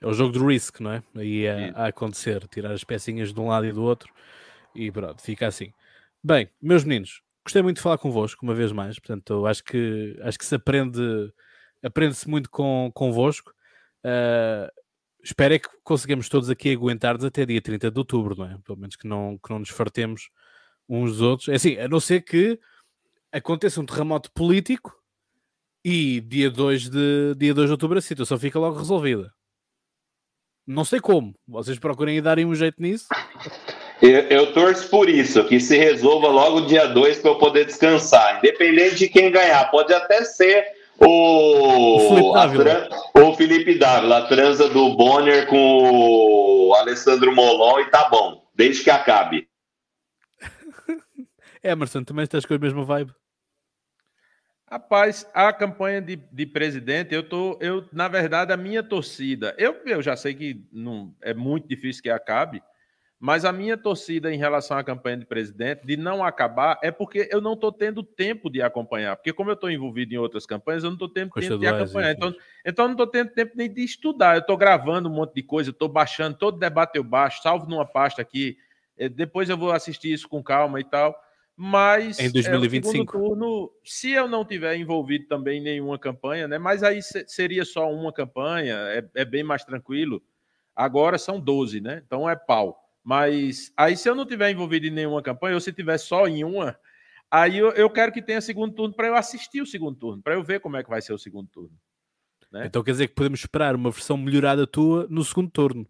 é o jogo do risk, não é? Aí é a acontecer, tirar as pecinhas de um lado e do outro e pronto, fica assim. Bem, meus meninos, gostei muito de falar convosco uma vez mais, portanto, acho que acho que se aprende aprende-se muito com, convosco. Uh, espero é que consigamos todos aqui aguentar-nos até dia 30 de outubro, não é? Pelo menos que não, que não nos fartemos uns dos outros. É assim, a não ser que aconteça um terremoto político e dia 2 de, dia 2 de outubro a situação fica logo resolvida. Não sei como. Vocês procurem darem um jeito nisso. Eu, eu, torço por isso, que se resolva logo dia 2 para eu poder descansar. Independente de quem ganhar. Pode até ser o, o, Felipe, o Felipe Dávila, a transa do Bonner com o Alessandro Molon e tá bom, desde que acabe. Emerson, também estás com a mesma vibe? Rapaz, a campanha de, de presidente, eu tô, eu, na verdade, a minha torcida, eu, eu já sei que não é muito difícil que acabe, mas a minha torcida em relação à campanha de presidente, de não acabar, é porque eu não estou tendo tempo de acompanhar. Porque, como eu estou envolvido em outras campanhas, eu não estou tendo tempo de acompanhar. Então, então, eu não estou tendo tempo nem de estudar. Eu estou gravando um monte de coisa, estou baixando, todo debate eu baixo, salvo numa pasta aqui. Eh, depois eu vou assistir isso com calma e tal. Mas em 2025. É, turno, se eu não tiver envolvido também em nenhuma campanha, né? Mas aí seria só uma campanha, é, é bem mais tranquilo. Agora são 12, né? Então é pau. Mas aí, se eu não tiver envolvido em nenhuma campanha, ou se tiver só em uma, aí eu, eu quero que tenha segundo turno para eu assistir o segundo turno, para eu ver como é que vai ser o segundo turno. Né? Então quer dizer que podemos esperar uma versão melhorada tua no segundo turno.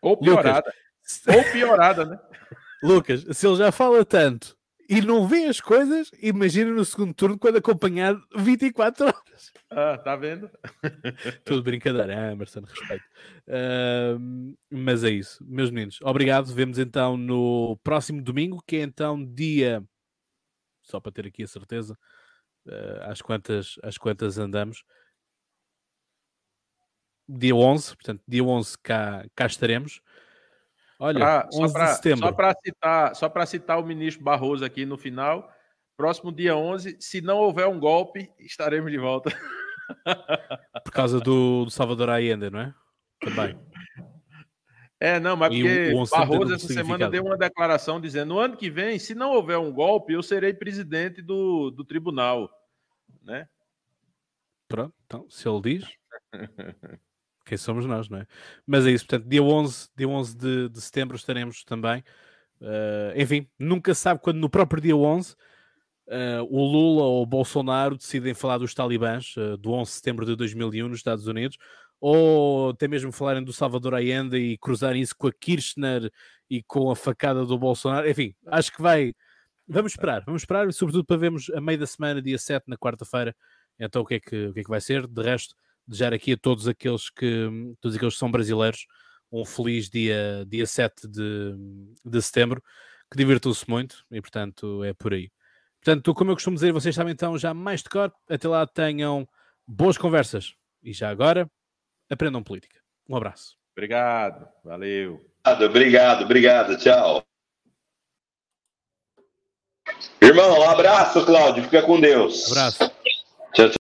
Ou piorada. Lucas. Ou piorada, né? Lucas, se ele já fala tanto e não vê as coisas, imagina no segundo turno quando acompanhado 24 horas. Ah, tá vendo? Tudo brincadeira, Emerson, respeito. Uh, mas é isso, meus meninos. Obrigado. Vemos então no próximo domingo, que é então dia. Só para ter aqui a certeza, uh, às, quantas, às quantas andamos. Dia 11, portanto, dia 11 cá, cá estaremos. Olha, pra, 11 pra, de setembro. Só para citar, só para citar o ministro Barroso aqui no final, próximo dia 11, se não houver um golpe, estaremos de volta. Por causa do, do Salvador Allende, não é? Também. É, não, mas porque o, o Barroso essa semana deu uma declaração dizendo: no ano que vem, se não houver um golpe, eu serei presidente do, do tribunal, né? Pronto, então, se ele diz. quem somos nós, não é? Mas é isso, portanto, dia 11, dia 11 de, de setembro estaremos também. Uh, enfim, nunca sabe quando no próprio dia 11 uh, eh, o Lula ou o Bolsonaro decidem falar dos talibãs uh, do 11 de setembro de 2001 nos Estados Unidos, ou até mesmo falarem do Salvador Allende e cruzarem isso com a Kirchner e com a facada do Bolsonaro. Enfim, acho que vai. Vamos esperar, vamos esperar, sobretudo para vermos a meio da semana, dia 7, na quarta-feira, então o que, é que, o que é que vai ser. De resto, desejar aqui a todos aqueles que, todos aqueles que são brasileiros um feliz dia, dia 7 de, de setembro, que divirtam-se muito e, portanto, é por aí. Portanto, como eu costumo dizer, vocês sabem então já mais de cor, até lá tenham boas conversas e já agora aprendam política. Um abraço. Obrigado, valeu. Obrigado, obrigado, tchau. Irmão, um abraço, Cláudio, fica com Deus. abraço. Tchau, tchau.